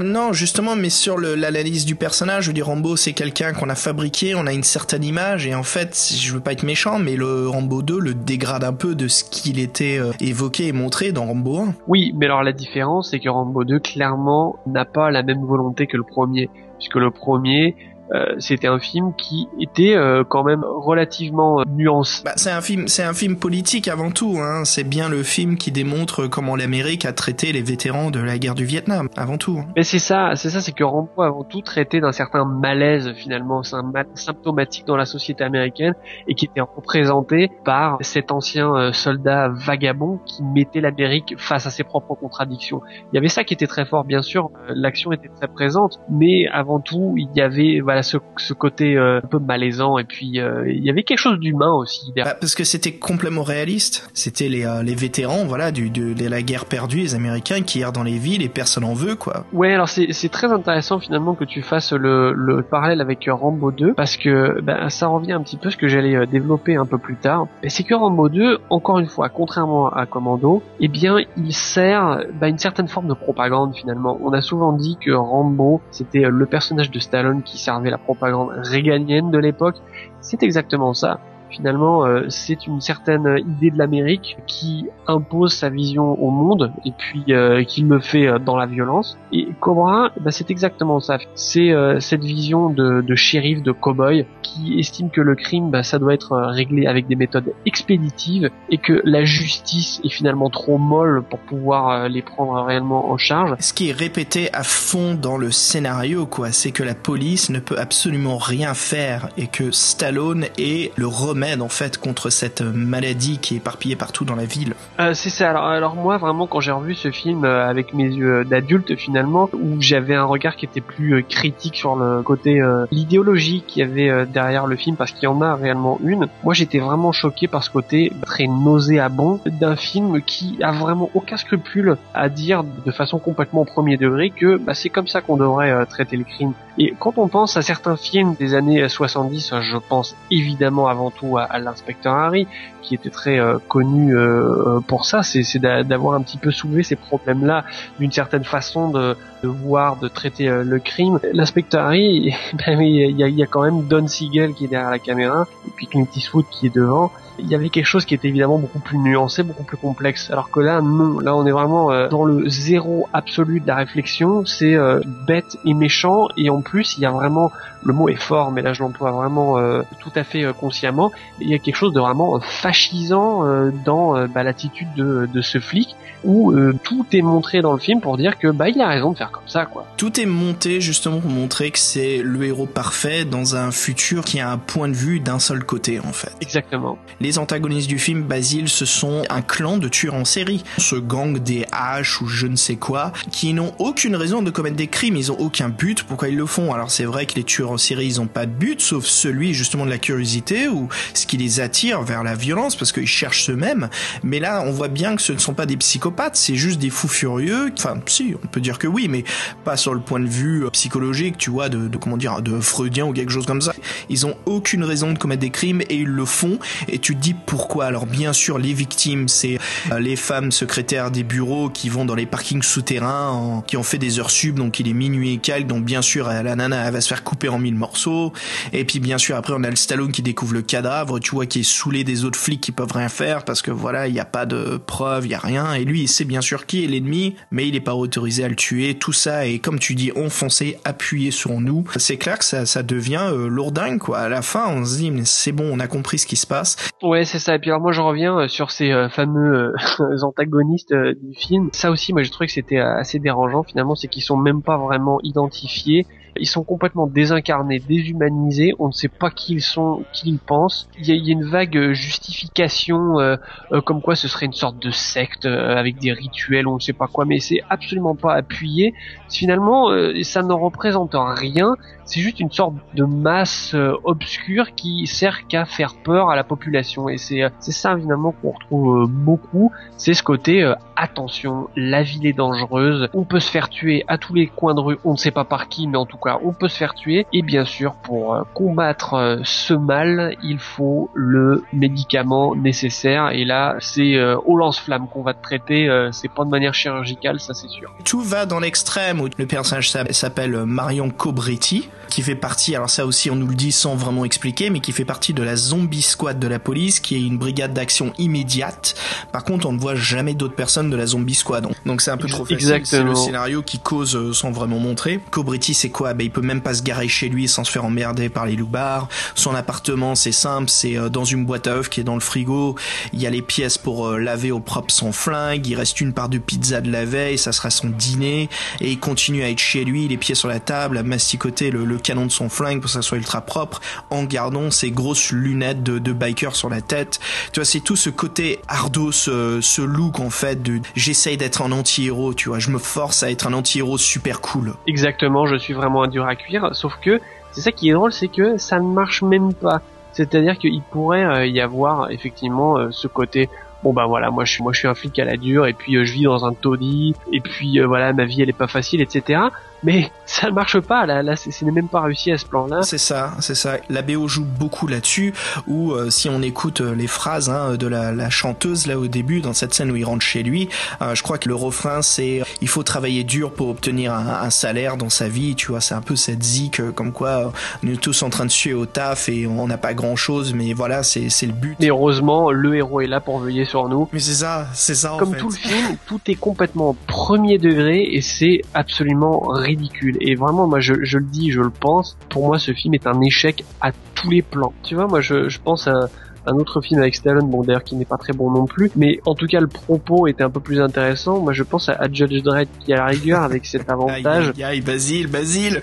Non, justement, mais sur l'analyse du personnage, je veux dire, Rambo, c'est quelqu'un qu'on a fabriqué, on a une certaine image, et en fait, je veux pas être méchant, mais le Rambo 2 le dégrade un peu de ce qu'il était euh, évoqué et montré dans Rambo 1. Oui, mais alors la différence, c'est que Rambo 2, clairement, n'a pas la même volonté que le premier, puisque le premier, euh, c'était un film qui était euh, quand même relativement euh, nuancé. Bah, c'est un film, c'est un film politique avant tout. Hein. C'est bien le film qui démontre comment l'Amérique a traité les vétérans de la guerre du Vietnam avant tout. Hein. Mais c'est ça, c'est ça, c'est que Rambo avant tout traitait d'un certain malaise finalement, c'est un mal symptomatique dans la société américaine et qui était représenté par cet ancien soldat vagabond qui mettait l'Amérique face à ses propres contradictions. Il y avait ça qui était très fort, bien sûr, l'action était très présente, mais avant tout il y avait voilà, ce, ce côté euh, un peu malaisant. Et puis euh, il y avait quelque chose d'humain aussi bah, parce que c'était complètement réaliste. C'était les, euh, les vétérans voilà du, de, de, la guerre perdue les américains qui errent dans les villes et personne en veut quoi. Ouais alors c'est, très intéressant finalement que tu fasses le, le parallèle avec Rambo 2 parce que bah, ça revient un petit peu ce que j'allais développer un peu plus tard. C'est que Rambo 2 encore une fois contrairement à Commando eh bien il sert bah, une certaine forme de propagande finalement. On a souvent dit que Rambo c'était le personnage de Stallone qui servait la propagande réganienne de l'époque, c'est exactement ça. Finalement euh, c'est une certaine idée de l'Amérique qui impose sa vision au monde et puis euh, qu'il le fait euh, dans la violence. Et Cobra bah, c'est exactement ça. C'est cette vision de, de shérif de cowboy qui estime que le crime bah, ça doit être réglé avec des méthodes expéditives et que la justice est finalement trop molle pour pouvoir les prendre réellement en charge ce qui est répété à fond dans le scénario quoi c'est que la police ne peut absolument rien faire et que Stallone est le remède en fait contre cette maladie qui est éparpillée partout dans la ville. Euh, c'est ça. Alors, alors moi vraiment quand j'ai revu ce film euh, avec mes yeux d'adulte finalement, où j'avais un regard qui était plus euh, critique sur le côté euh, l'idéologie qu'il y avait derrière le film, parce qu'il y en a réellement une. Moi j'étais vraiment choqué par ce côté très nauséabond d'un film qui a vraiment aucun scrupule à dire de façon complètement premier degré que bah, c'est comme ça qu'on devrait traiter le crime. Et quand on pense à certains films des années 70, je pense évidemment avant tout à, l'inspecteur Harry, qui était très euh, connu euh, pour ça, c'est d'avoir un petit peu soulevé ces problèmes-là d'une certaine façon de, voir, de traiter euh, le crime. L'inspecteur Harry, ben, il y, a, y a quand même Don Qui est derrière la caméra, et puis Clint Eastwood qui est devant il y avait quelque chose qui était évidemment beaucoup plus nuancé, beaucoup plus complexe. Alors que là, non. Là, on est vraiment dans le zéro absolu de la réflexion. C'est bête et méchant. Et en plus, il y a vraiment, le mot est fort, mais là, je l'emploie vraiment tout à fait consciemment il y a quelque chose de vraiment fascisant euh, dans euh, bah, l'attitude de, de ce flic où euh, tout est montré dans le film pour dire que bah il a raison de faire comme ça quoi. Tout est monté justement pour montrer que c'est le héros parfait dans un futur qui a un point de vue d'un seul côté en fait. Exactement. Les antagonistes du film Basile, ce sont un clan de tueurs en série, ce gang des H ou je ne sais quoi, qui n'ont aucune raison de commettre des crimes, ils ont aucun but pourquoi ils le font? Alors c'est vrai que les tueurs en série ils ont pas de but sauf celui justement de la curiosité ou ce qui les attire vers la violence parce qu'ils cherchent eux-mêmes. Mais là on voit bien que ce ne sont pas des psychopathes c'est juste des fous furieux. Enfin, si, on peut dire que oui, mais pas sur le point de vue euh, psychologique, tu vois, de, comment dire, de freudien ou quelque chose comme ça. Ils ont aucune raison de commettre des crimes et ils le font. Et tu te dis pourquoi? Alors bien sûr, les victimes, c'est euh, les femmes secrétaires des bureaux qui vont dans les parkings souterrains, qui ont fait des heures sub, donc il est minuit et calque, donc bien sûr, la nana, elle va se faire couper en mille morceaux. Et puis bien sûr, après, on a le Stallone qui découvre le cadavre, tu vois, qui est saoulé des autres flics qui peuvent rien faire parce que voilà, il n'y a pas de preuves, il y a rien. Et lui, il sait bien sûr qui est l'ennemi, mais il n'est pas autorisé à le tuer. Tout ça est, comme tu dis, enfoncé, appuyé sur nous. C'est clair que ça, ça devient euh, lourdingue, quoi. À la fin, on se dit, mais c'est bon, on a compris ce qui se passe. Ouais, c'est ça. Et puis alors moi, je reviens euh, sur ces euh, fameux antagonistes du film. Ça aussi, moi, j'ai trouvé que c'était assez dérangeant, finalement, c'est qu'ils sont même pas vraiment identifiés ils sont complètement désincarnés, déshumanisés, on ne sait pas qui ils sont, qui ils pensent. Il y a, une vague justification euh, euh, comme quoi ce serait une sorte de secte euh, avec des rituels, on ne sait pas quoi, mais c'est absolument pas appuyé. Finalement, ça ne représente rien, c'est juste une sorte de masse obscure qui sert qu'à faire peur à la population. Et c'est c'est ça finalement qu'on retrouve beaucoup, c'est ce côté attention, la ville est dangereuse, on peut se faire tuer à tous les coins de rue, on ne sait pas par qui, mais en tout cas on peut se faire tuer. Et bien sûr, pour euh, combattre euh, ce mal, il faut le médicament nécessaire. Et là, c'est euh, au lance-flamme qu'on va te traiter. c'est pas de manière chirurgicale, ça c'est sûr. Tout va dans l'extrême où le personnage s'appelle Marion Cobretti, qui fait partie, alors ça aussi on nous le dit sans vraiment expliquer, mais qui fait partie de la zombie squad de la police, qui est une brigade d'action immédiate. Par contre, on ne voit jamais d'autres personnes de la zombie squad. Donc c'est un peu trop facile. C'est le scénario qui cause sans vraiment montrer. Cobretti, c'est quoi? Bah, il peut même pas se garer chez lui sans se faire emmerder par les loupards. Son appartement, c'est simple, c'est euh, dans une boîte à œufs qui est dans le frigo. Il y a les pièces pour euh, laver au propre son flingue. Il reste une part de pizza de la veille, ça sera son dîner. Et il continue à être chez lui, les pieds sur la table, à masticoter le, canon de son flingue pour que ça soit ultra propre, en gardant ses grosses lunettes de, biker sur la tête. Tu vois, c'est tout ce côté ardos, ce, ce look en fait de j'essaye d'être un anti-héros, tu vois, je me force à être un anti-héros super cool. Exactement, je suis vraiment dur à cuire, sauf que c'est ça qui est drôle, c'est que ça ne marche même pas. C'est-à-dire qu'il pourrait euh, y avoir effectivement euh, ce côté bon bah voilà moi je suis moi je suis un flic à la dure et puis euh, je vis dans un taudis et puis voilà ma vie elle est pas facile etc mais ça ne marche pas là là c'est même pas réussi à ce plan là c'est ça c'est ça. La BO joue beaucoup là-dessus ou euh, si on écoute euh, les phrases hein, de la, la, chanteuse là au début dans cette scène où il rentre chez lui euh, je crois que le refrain c'est il faut travailler dur pour obtenir un, un, salaire dans sa vie tu vois c'est un peu cette zik comme quoi on est tous en train de suer au taf et on n'a pas grand chose mais voilà c'est c'est le but. Mais heureusement le héros est là pour veiller sur nous. Mais c'est ça c'est ça comme en fait. tout le film tout est complètement premier degré et c'est absolument ridicule. Et vraiment, moi, je, je, le dis, je le pense. Pour moi, ce film est un échec à tous les plans. Tu vois, moi, je, je pense à un autre film avec Stallone, bon d'ailleurs qui n'est pas très bon non plus, mais en tout cas le propos était un peu plus intéressant. Moi je pense à, Judge Dredd qui a la rigueur avec cet avantage. aïe, aïe, Basile, Basile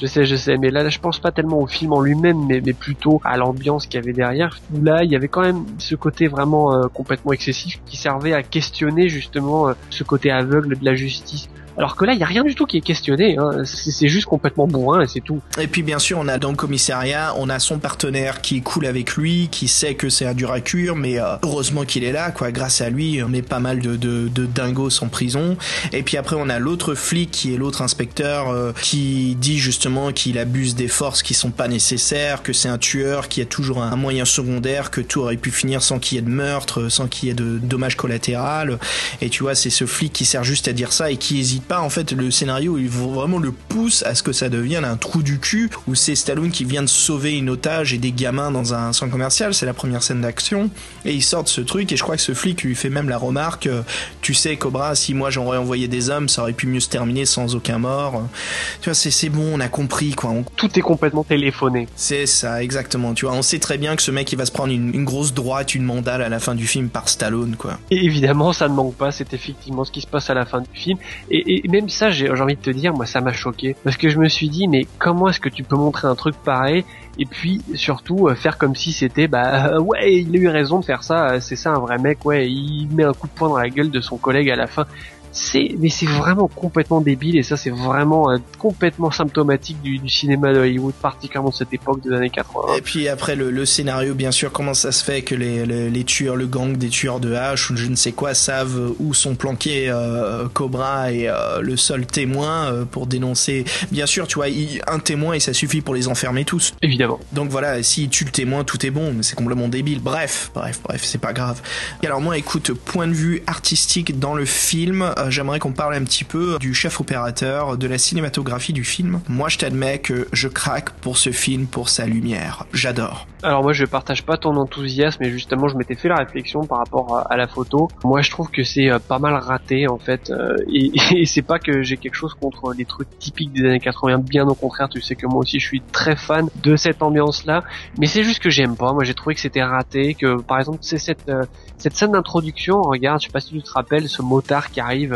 Je sais, je sais, mais là, je pense pas tellement au film en lui-même, mais, mais plutôt à l'ambiance qu'il y avait derrière. Où là il y avait quand même ce côté vraiment euh, complètement excessif qui servait à questionner justement euh, ce côté aveugle de la justice. Alors que là, il y a rien du tout qui est questionné. Hein. C'est juste complètement bourrin et c'est tout. Et puis bien sûr, on a dans le commissariat, on a son partenaire qui est cool avec lui, qui sait que c'est un dur à mais euh, heureusement qu'il est là, quoi. Grâce à lui, on met pas mal de, de, de dingos en prison. Et puis après, on a l'autre flic qui est l'autre inspecteur euh, qui dit justement qu'il abuse des forces qui sont pas nécessaires, que c'est un tueur, qui a toujours un, moyen secondaire, que tout aurait pu finir sans qu'il y ait de meurtre, sans qu'il y ait de dommages collatéraux. Et tu vois, c'est ce flic qui sert juste à dire ça et qui hésite pas en fait le scénario il vraiment le pousse à ce que ça devienne un trou du cul où c'est Stallone qui vient de sauver une otage et des gamins dans un centre commercial c'est la première scène d'action et il sort de ce truc et je crois que ce flic lui fait même la remarque euh, Tu sais, Cobra, si moi j'aurais envoyé des hommes, ça aurait pu mieux se terminer sans aucun mort. Tu vois, c'est c'est bon, on a compris quoi. On- Tout est complètement téléphoné. C'est ça, exactement. Tu vois, on sait très bien que ce mec il va se prendre une, une grosse droite, une mandale à la fin du film par Stallone quoi. Et évidemment, ça ne manque pas, c'est effectivement ce qui se passe à la fin du film. Et, et même ça, j'ai j'ai envie de te dire, moi, ça m'a choqué. Parce que je me suis dit, mais comment est-ce que tu peux montrer un truc pareil et puis surtout euh, faire comme si c'était, bah euh, ouais, il a eu raison de faire ça, euh, c'est ça un vrai mec, ouais, il met un coup de poing dans la gueule de son collègue à la fin. C'est, mais c'est vraiment complètement débile et ça c'est vraiment euh, complètement symptomatique du, du cinéma de Hollywood, particulièrement de cette époque des années 80. Et puis après le, le scénario, bien sûr, comment ça se fait que les, les, les tueurs, le gang des tueurs de hache ou je ne sais quoi savent où sont planqués euh, Cobra et euh, le seul témoin euh, pour dénoncer. Bien sûr, tu vois, il- un témoin et ça suffit pour les enfermer tous. Évidemment. Donc voilà, s'il tue le témoin, tout est bon, mais c'est complètement débile. Bref, bref, bref, c'est pas grave. Et alors moi, écoute, point de vue artistique dans le film, euh, j'aimerais qu'on parle un petit peu du chef opérateur, de la cinématographie du film. Moi, je t'admets que je craque pour ce film, pour sa lumière. J'adore. Alors moi je partage pas ton enthousiasme et justement je m'étais fait la réflexion par rapport à, la photo. Moi je trouve que c'est euh, pas mal raté en fait euh, et, et c'est pas que j'ai quelque chose contre les trucs typiques des années 80, bien au contraire tu sais que moi aussi je suis très fan de cette ambiance là, mais c'est juste que j'aime pas. Moi j'ai trouvé que c'était raté, que par exemple c'est cette euh, cette scène d'introduction, regarde, je sais pas si tu te rappelles ce motard qui arrive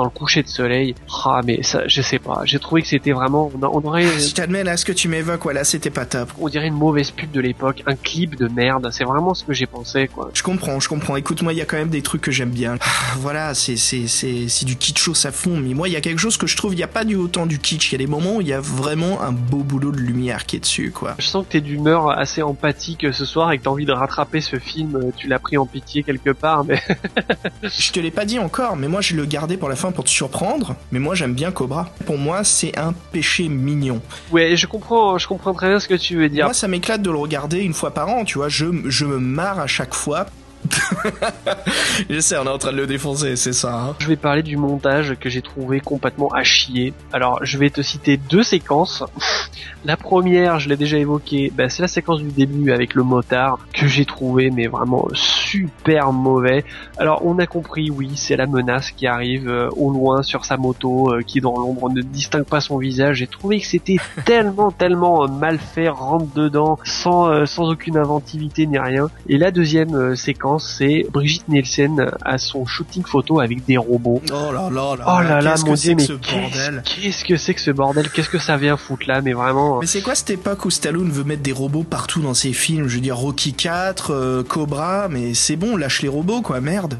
dans le coucher de soleil. Ah mais ça je sais pas, j'ai trouvé que c'était vraiment on, a- on aurait Je t'admets, là, ce que tu m'évoques, voilà, c'était pas top. on dirait une mauvaise pub de l'époque, un clip de merde, c'est vraiment ce que j'ai pensé quoi. Je comprends, je comprends. Écoute, moi, il y a quand même des trucs que j'aime bien. Ah, Voilà, c'est c'est c'est c'est du kitschos à fond. Mais moi, il y a quelque chose que je trouve, il y a pas du autant du kitsch. Il y a des moments où il y a vraiment un beau boulot de lumière qui est dessus, quoi. Je sens que t'es d'humeur assez empathique ce soir et que t'as envie de rattraper ce film, tu l'as pris en pitié quelque part, mais Je te l'ai pas dit encore, mais moi, je le gardais pour la fin pour te surprendre. Mais moi, j'aime bien Cobra. Pour moi, c'est un péché mignon. ouais, je comprends, je comprends très bien ce que tu veux dire. Moi, ça m'éclate de le regarder une fois par an, tu vois. Je, je me marre à chaque fois. je sais, on est en train de le défoncer, c'est ça. Hein. Je vais parler du montage que j'ai trouvé complètement à chier. Alors, je vais te citer deux séquences. La première, je l'ai déjà évoqué, bah, c'est la séquence du début avec le motard que j'ai trouvé mais vraiment super mauvais. Alors, on a compris, oui, c'est la menace qui arrive euh, au loin sur sa moto, euh, qui dans l'ombre, ne distingue pas son visage. J'ai trouvé que c'était tellement, tellement euh, mal fait, rentre dedans, sans, euh, sans aucune inventivité ni rien. Et la deuxième euh, séquence, c'est Brigitte Nielsen à son shooting photo avec des robots. Oh là là là. Oh là là, mon dieu, mais qu'est-ce que c'est que ce bordel? Qu'est-ce que ça vient foutre là? Mais vraiment, Mais c'est quoi cette époque où Stallone veut mettre des robots partout dans ses films? Je veux dire Rocky 4, euh, Cobra, mais c'est bon, lâche les robots quoi, merde.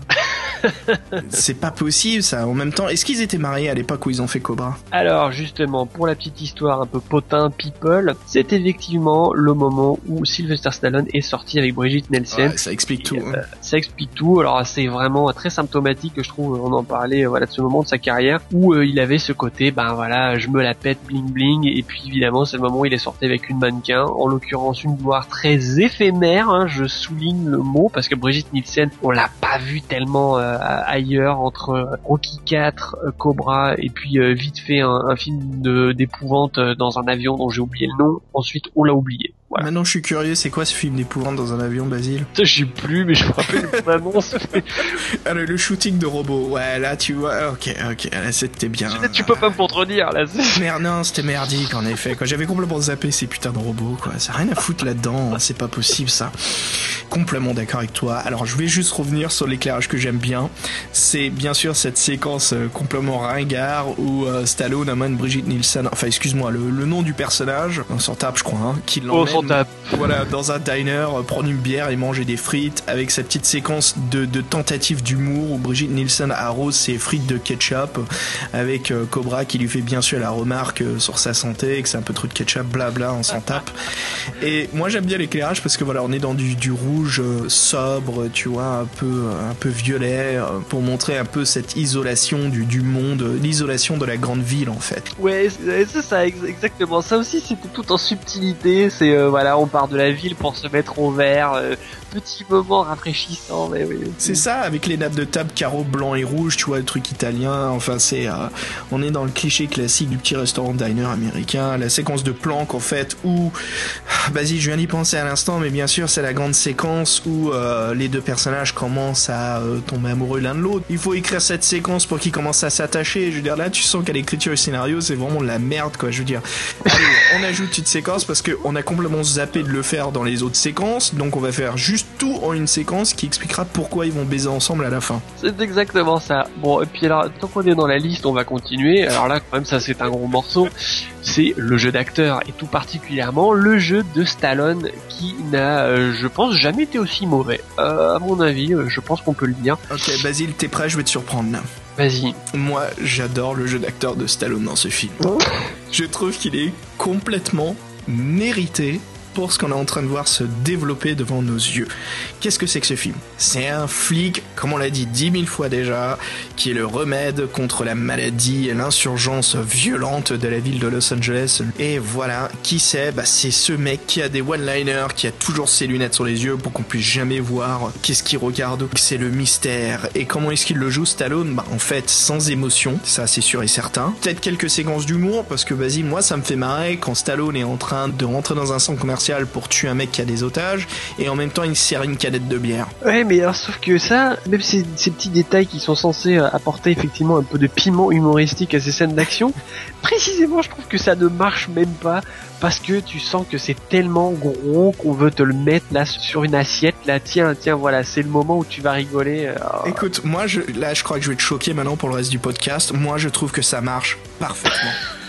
c'est pas possible ça. En même temps, est-ce qu'ils étaient mariés à l'époque où ils ont fait Cobra? Alors justement, pour la petite histoire un peu potin people, c'est effectivement le moment où Sylvester Stallone est sorti avec Brigitte Nielsen. Ouais, Ça explique tout. Hein. Euh, ça explique tout. Alors c'est vraiment très symptomatique, je trouve. On en parlait, voilà, de ce moment de sa carrière où euh, il avait ce côté, ben voilà, je me la pète, bling bling. Et puis évidemment, c'est le moment où il est sorti avec une mannequin, en l'occurrence une gloire très éphémère. hein, je souligne le mot parce que Brigitte Nielsen, on l'a pas vu tellement euh, ailleurs entre euh, Rocky 4, euh, Cobra et puis vite fait un, un film d'épouvante dans un avion dont j'ai oublié le nom. Ensuite, on l'a oublié. Voilà. Maintenant, je suis curieux, c'est quoi ce film d'épouvante dans un avion, Basile je sais plus, mais je me rappelle mon annonce. ah, le, le shooting de robots. Ouais, là, tu vois, ok, ok, là, c'était bien. tu peux pas me contredire là. Merde, non, c'était merdique en effet. Quand j'avais complètement zappé ces putains de robots, quoi. Ça a rien à foutre là-dedans. C'est pas possible ça. Complètement d'accord avec toi. Alors, je vais juste revenir sur l'éclairage que j'aime bien. C'est bien sûr cette séquence euh, complètement ringard où euh, Stallone amène Brigitte Nielsen. Enfin, excuse-moi, le, le nom du personnage. On s'en tape, je crois, hein, qui On l'emmène tape. voilà, dans un diner, euh, prendre une bière et manger des frites avec cette petite séquence de, de tentative d'humour où Brigitte Nielsen arrose ses frites de ketchup avec euh, Cobra qui lui fait bien sûr la remarque euh, sur sa santé, que c'est un peu trop de ketchup, blabla, on s'en tape. Et moi j'aime bien l'éclairage parce que voilà, on est dans du, du rouge euh, sobre, tu vois, un peu, un peu violet, euh, pour montrer un peu cette isolation du, du monde, l'isolation de la grande ville en fait. Ouais, c'est ça, ex- exactement. Ça aussi, c'était tout en subtilité. C'est euh, voilà, on part de la ville pour se mettre au vert. euh, petit moment rafraîchissant, mais oui. C'est ça, avec les nappes de table carreaux blanc et rouge, tu vois, le truc italien. Enfin, c'est, euh, on est dans le cliché classique du petit restaurant diner américain. La séquence de planque, en fait, où, ah, vas-y, je viens d'y penser à l'instant, mais bien sûr, c'est la grande séquence où euh, les deux personnages commencent à tomber amoureux l'un de l'autre. Il faut écrire cette séquence pour qu'ils commencent à s'attacher. Je veux dire, là, tu sens qu'à l'écriture du scénario, c'est vraiment de la merde, quoi. Je veux dire, on ajoute une séquence parce qu'on a complètement zappé de le faire dans les autres séquences. Donc, on va faire juste tout en une séquence qui expliquera pourquoi ils vont baiser ensemble à la fin. C'est exactement ça. Bon, et puis alors, tant qu'on est dans la liste, on va continuer. Alors là, quand même, ça c'est un gros morceau. C'est le jeu d'acteur et tout particulièrement le jeu de Stallone qui n'a, euh, je pense, jamais été aussi mauvais. Euh, à mon avis, euh, je pense qu'on peut le dire. Ok, Basile, t'es prêt? Je vais te surprendre là. Vas-y. Moi, j'adore le jeu d'acteur de Stallone dans ce film. Je trouve qu'il est complètement mérité pour ce qu'on est en train de voir se développer devant nos yeux. Qu'est-ce que c'est que ce film C'est un flic, comme on l'a dit dix mille fois déjà, qui est le remède contre la maladie et l'insurgence violente de la ville de Los Angeles. Et voilà, qui c'est bah, C'est ce mec qui a des one-liners, qui a toujours ses lunettes sur les yeux pour qu'on puisse jamais voir qu'est-ce qu'il regarde. C'est le mystère. Et comment est-ce qu'il le joue Stallone Bah en fait, sans émotion, ça c'est sûr et certain. Peut-être quelques séquences d'humour, parce que vas-y, moi ça me fait marrer quand Stallone est en train de rentrer dans un centre commercial pour tuer un mec qui a des otages et en même temps il sert une canette de bière. Ouais, mais alors sauf que ça, même ces, ces petits détails qui sont censés euh, apporter effectivement un peu de piment humoristique à ces scènes d'action, précisément je trouve que ça ne marche même pas parce que tu sens que c'est tellement gros qu'on veut te le mettre là sur une assiette là tiens tiens voilà c'est le moment où tu vas rigoler euh, Écoute, moi je, là je crois que je vais te choquer maintenant pour le reste du podcast. Moi je trouve que ça marche parfaitement.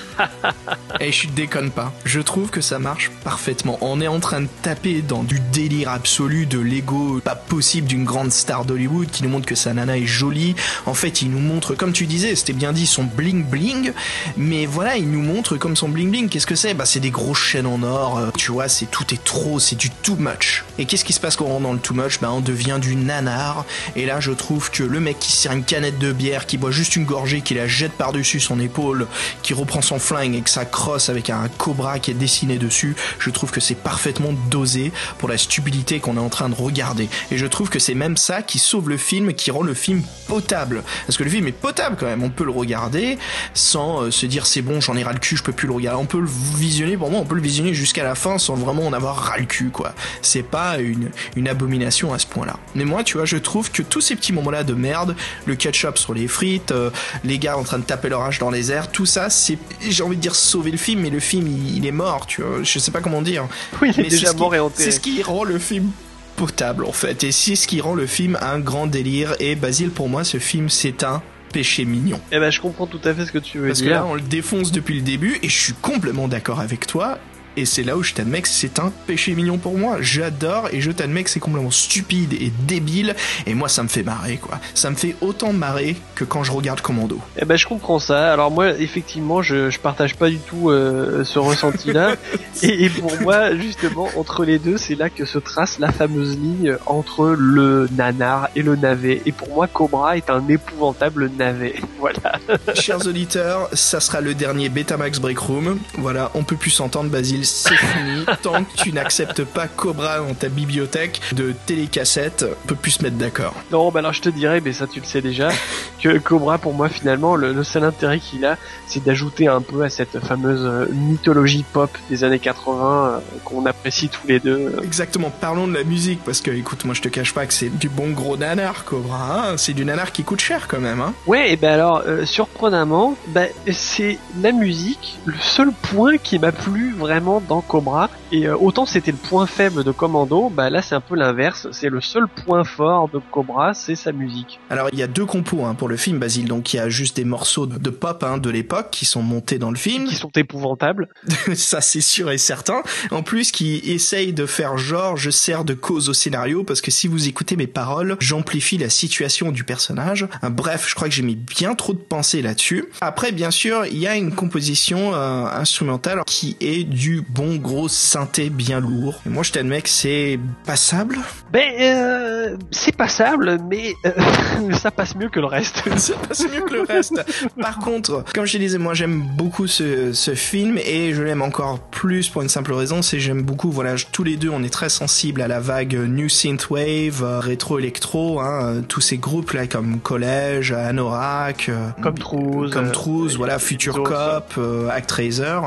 Et je déconne pas. Je trouve que ça marche parfaitement. On est en train de taper dans du délire absolu de l'ego pas possible d'une grande star d'Hollywood qui nous montre que sa nana est jolie. En fait, il nous montre, comme tu disais, c'était bien dit, son bling bling. Mais voilà, il nous montre comme son bling bling. Qu'est-ce que c'est? Bah, c'est des grosses chaînes en or. euh, Tu vois, c'est tout est trop, c'est du too much. Et qu'est-ce qui se passe quand on rentre dans le too much? Bah, on devient du nanar. Et là, je trouve que le mec qui sert une canette de bière, qui boit juste une gorgée, qui la jette par-dessus son épaule, qui reprend son flingue et que ça crosse avec un cobra qui est dessiné dessus, je trouve que c'est parfaitement dosé pour la stupidité qu'on est en train de regarder. Et je trouve que c'est même ça qui sauve le film, qui rend le film potable. Parce que le film est potable quand même, on peut le regarder sans euh, se dire c'est bon, j'en ai ras le cul, je peux plus le regarder. On peut le visionner, pour moi, on peut le visionner jusqu'à la fin sans vraiment en avoir ras le cul, quoi. C'est pas une, une abomination à ce point-là. Mais moi, tu vois, je trouve que tous ces petits moments-là de merde, le ketchup sur les frites, euh, les gars en train de taper leur hache dans les airs, tout ça, c'est, j'ai envie de dire sauver le film, mais le film, il, il est mort, tu vois. Je sais pas comment dire. oui il est déjà ce qui- mort et enterré C'est ce qui rend le film potable, en fait. Et c'est ce qui rend le film un grand délire. Et Basile, pour moi, ce film, c'est un péché mignon. Eh ben je comprends tout à fait ce que tu veux Parce que dire là, on le défonce depuis le début, et je suis complètement d'accord avec toi. Et c'est là où je t'admets que c'est un péché mignon pour moi. J'adore et je t'admets que c'est complètement stupide et débile. Et moi, ça me fait marrer, quoi. Ça me fait autant marrer que quand je regarde Commando. Eh ben je comprends ça. Alors moi effectivement je, je partage pas du tout euh, ce ressenti là. et, et pour moi justement entre les deux c'est là que se trace la fameuse ligne entre le nanar et le navet. Et pour moi Cobra est un épouvantable navet. Voilà. Chers auditeurs, ça sera le dernier Betamax Break Room. Voilà, on peut plus s'entendre, Basile, c'est fini. Tant que tu n'acceptes pas Cobra dans ta bibliothèque de télécassettes, on peut plus se mettre d'accord. Non bah alors je te dirais mais ça tu le sais déjà que Cobra pour moi finalement le, le seul intérêt qu'il a c'est d'ajouter un peu à cette fameuse euh, mythologie pop des années 80 euh, qu'on apprécie tous les deux. Exactement, parlons de la musique, parce que écoute, moi je te cache pas que c'est du bon gros nanar, Cobra. hein. c'est du nanar qui coûte cher quand même. Hein. Ouais, et ben alors, euh, surprenamment, ben, c'est la musique, le seul point qui m'a plu vraiment dans Cobra. Et euh, autant c'était le point faible de Commando, bah là c'est un peu l'inverse. C'est le seul point fort de Cobra, c'est sa musique. Alors il y a deux compos hein, pour le film, Basile. Donc il y a juste des morceaux de pop hein, de l'époque qui sont montés dans le film. Qui sont épouvantables. ça c'est sûr et certain. En plus, qui essaye de faire genre je sers de cause au scénario parce que si vous écoutez mes paroles, j'amplifie la situation du personnage. Euh, Bref, je crois que j'ai mis bien trop de pensée là-dessus. Après, bien sûr, il y a une composition euh, instrumentale qui est du bon gros synthé bien lourd. Et moi, je t'admets que c'est passable. Ben, euh, c'est passable, mais euh, ça passe mieux que le reste. ça passe mieux que le reste. Par contre, comme je te disais, moi j'aime beaucoup ce, ce film et je l'aime encore plus pour une simple raison, c'est j'aime beaucoup, voilà, je- tous les deux on est très sensibles à la vague New Synthwave, euh, rétro-électro, hein, euh, tous ces groupes là comme Collège, Anorak, Comme Trouze, comme voilà, Future. Cop, Actraiser.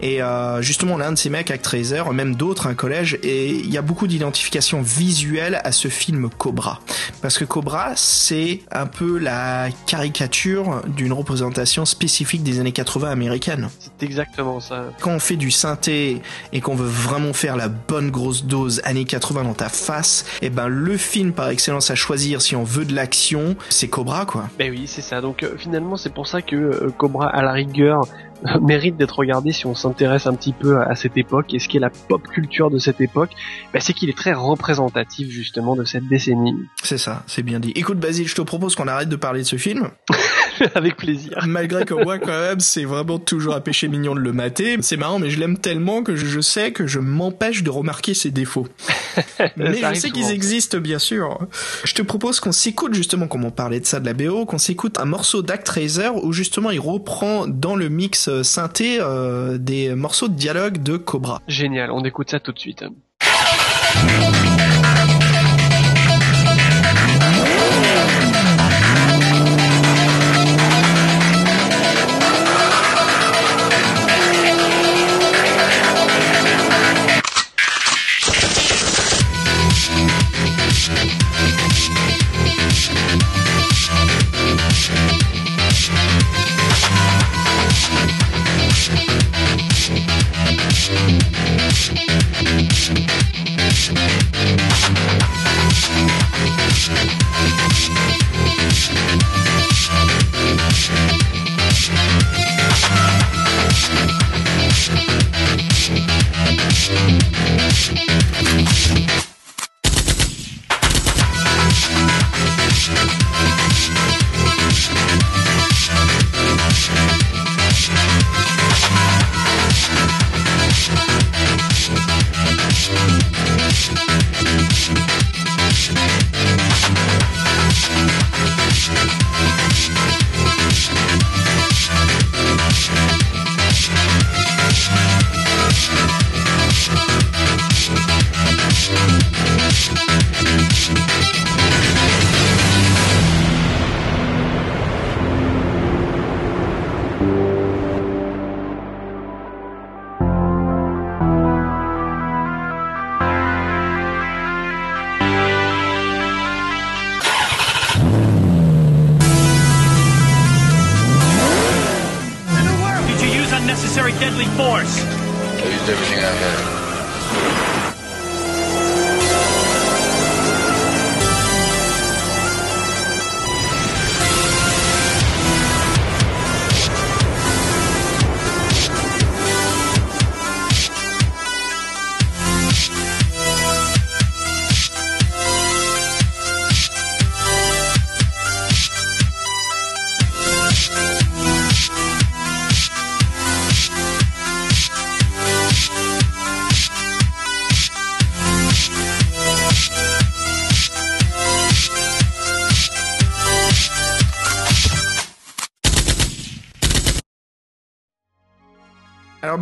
Et euh, justement l'un de ces mecs, Actraiser, même d'autres, un collège, et il y a beaucoup d'identification visuelle à ce film Cobra. Parce que Cobra, c'est un peu la caricature d'une représentation spécifique des années 80 américaines. C'est exactement ça. Quand on fait du synthé et qu'on veut vraiment faire la bonne grosse dose années 80 dans ta face, et ben le film par excellence à choisir si on veut de l'action, c'est Cobra quoi. Ben oui, c'est ça. Donc euh, finalement, c'est pour ça que euh, Cobra, à la rigueur, mérite d'être regardé si on s'intéresse un petit peu à cette époque et ce qui est la pop culture de cette époque, ben, c'est qu'il est très représentatif justement de cette décennie. C'est ça, c'est bien dit. Écoute Basile, je te propose qu'on arrête de parler de ce film. Avec plaisir. Malgré que moi quand même, c'est vraiment toujours un péché mignon de le mater. C'est marrant, mais je l'aime tellement que je sais que je m'empêche de remarquer ses défauts. mais je sais qu'ils existent bien sûr. Je te propose qu'on s'écoute justement, comme on parlait de ça de la BO, qu'on s'écoute un morceau d'Actraiser où justement il reprend dans le mix euh, synthé euh, des morceaux de dialogue de Cobra. Génial, on écoute ça tout de suite.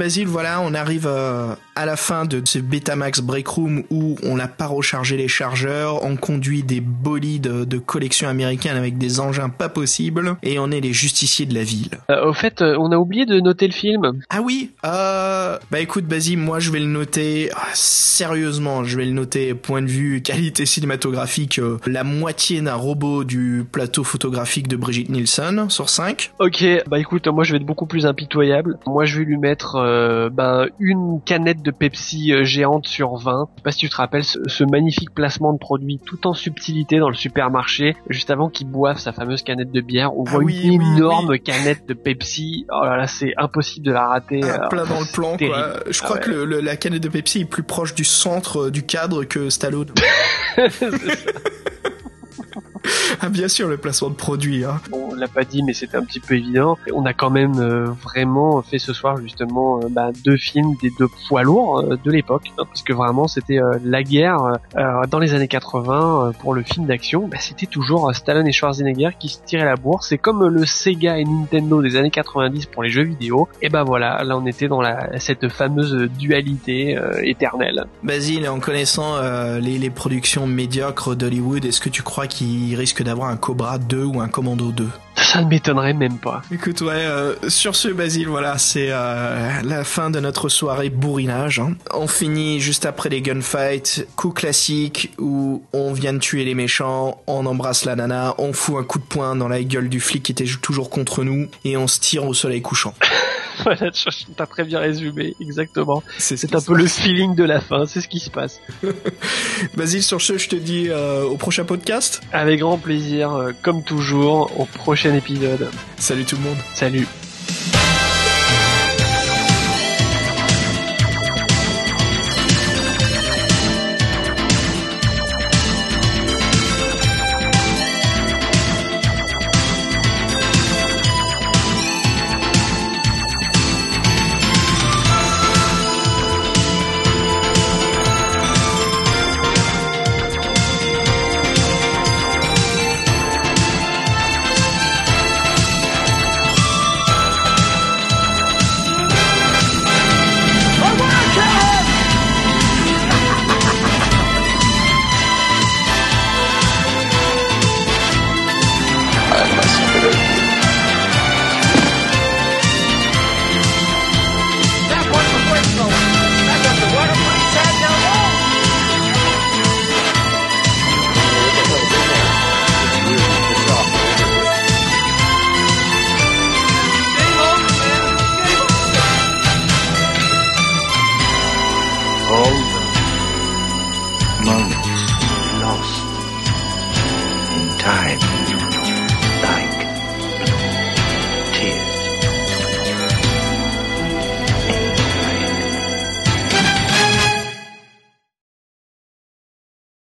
Basile, voilà, on arrive euh, à la fin de ce Betamax Break Room où on n'a pas rechargé les chargeurs, on conduit des bolides de collection américaine avec des engins pas possibles et on est les justiciers de la ville. Euh, au fait, euh, on a oublié de noter le film. Ah oui, euh, bah écoute Basile, moi je vais le noter ah, sérieusement, je vais le noter point de vue qualité cinématographique, euh, la moitié d'un robot du plateau photographique de Brigitte Nielsen sur 5. Ok, bah écoute, moi je vais être beaucoup plus impitoyable. Moi je vais lui mettre ben une canette de Pepsi euh, géante sur 20. Je sais pas si tu te rappelles ce, ce magnifique placement de produit tout en subtilité dans le supermarché, juste avant qu'il boive sa fameuse canette de bière. On Ah voit oui, une oui, énorme oui. canette de Pepsi. Oh là là, c'est impossible de la rater. Ah, Alors, plein dans le plan, quoi. Je Ah crois ouais. que le- le- la canette de Pepsi est plus proche du centre euh, du cadre que Stallone. ah, bien sûr, le placement de produit. Hein. Bon, on l'a pas dit, mais c'était un petit peu évident. On a quand même euh, vraiment fait ce soir justement euh, bah, deux films des deux poids lourds euh, de l'époque, hein, parce que vraiment c'était euh, la guerre euh, dans les années 80 euh, pour le film d'action. Bah, c'était toujours euh, Stallone et Schwarzenegger qui se tiraient la bourse. C'est comme le Sega et Nintendo des années 90 pour les jeux vidéo. Et ben voilà, là on était dans la, cette fameuse dualité euh, éternelle. Basile, en connaissant euh, les, les productions médiocres d'Hollywood, est-ce que tu crois risque d'avoir un Cobra 2 ou un Commando 2 Ça Ça ne m'étonnerait même pas. Écoute, ouais, euh, sur ce, Basile, voilà, c'est euh, la fin de notre soirée bourrinage. hein. On finit juste après les gunfights, coup classique où on vient de tuer les méchants, on embrasse la nana, on fout un coup de poing dans la gueule du flic qui était toujours contre nous et on se tire au soleil couchant. Voilà, tu- t'as très bien résumé, exactement. C'est C'est un peu le feeling de la fin, c'est ce qui se passe. Basile, sur ce, je te dis euh, au prochain podcast. Avec grand plaisir, euh, comme toujours, au prochain épisode. Salut tout le monde. Salut.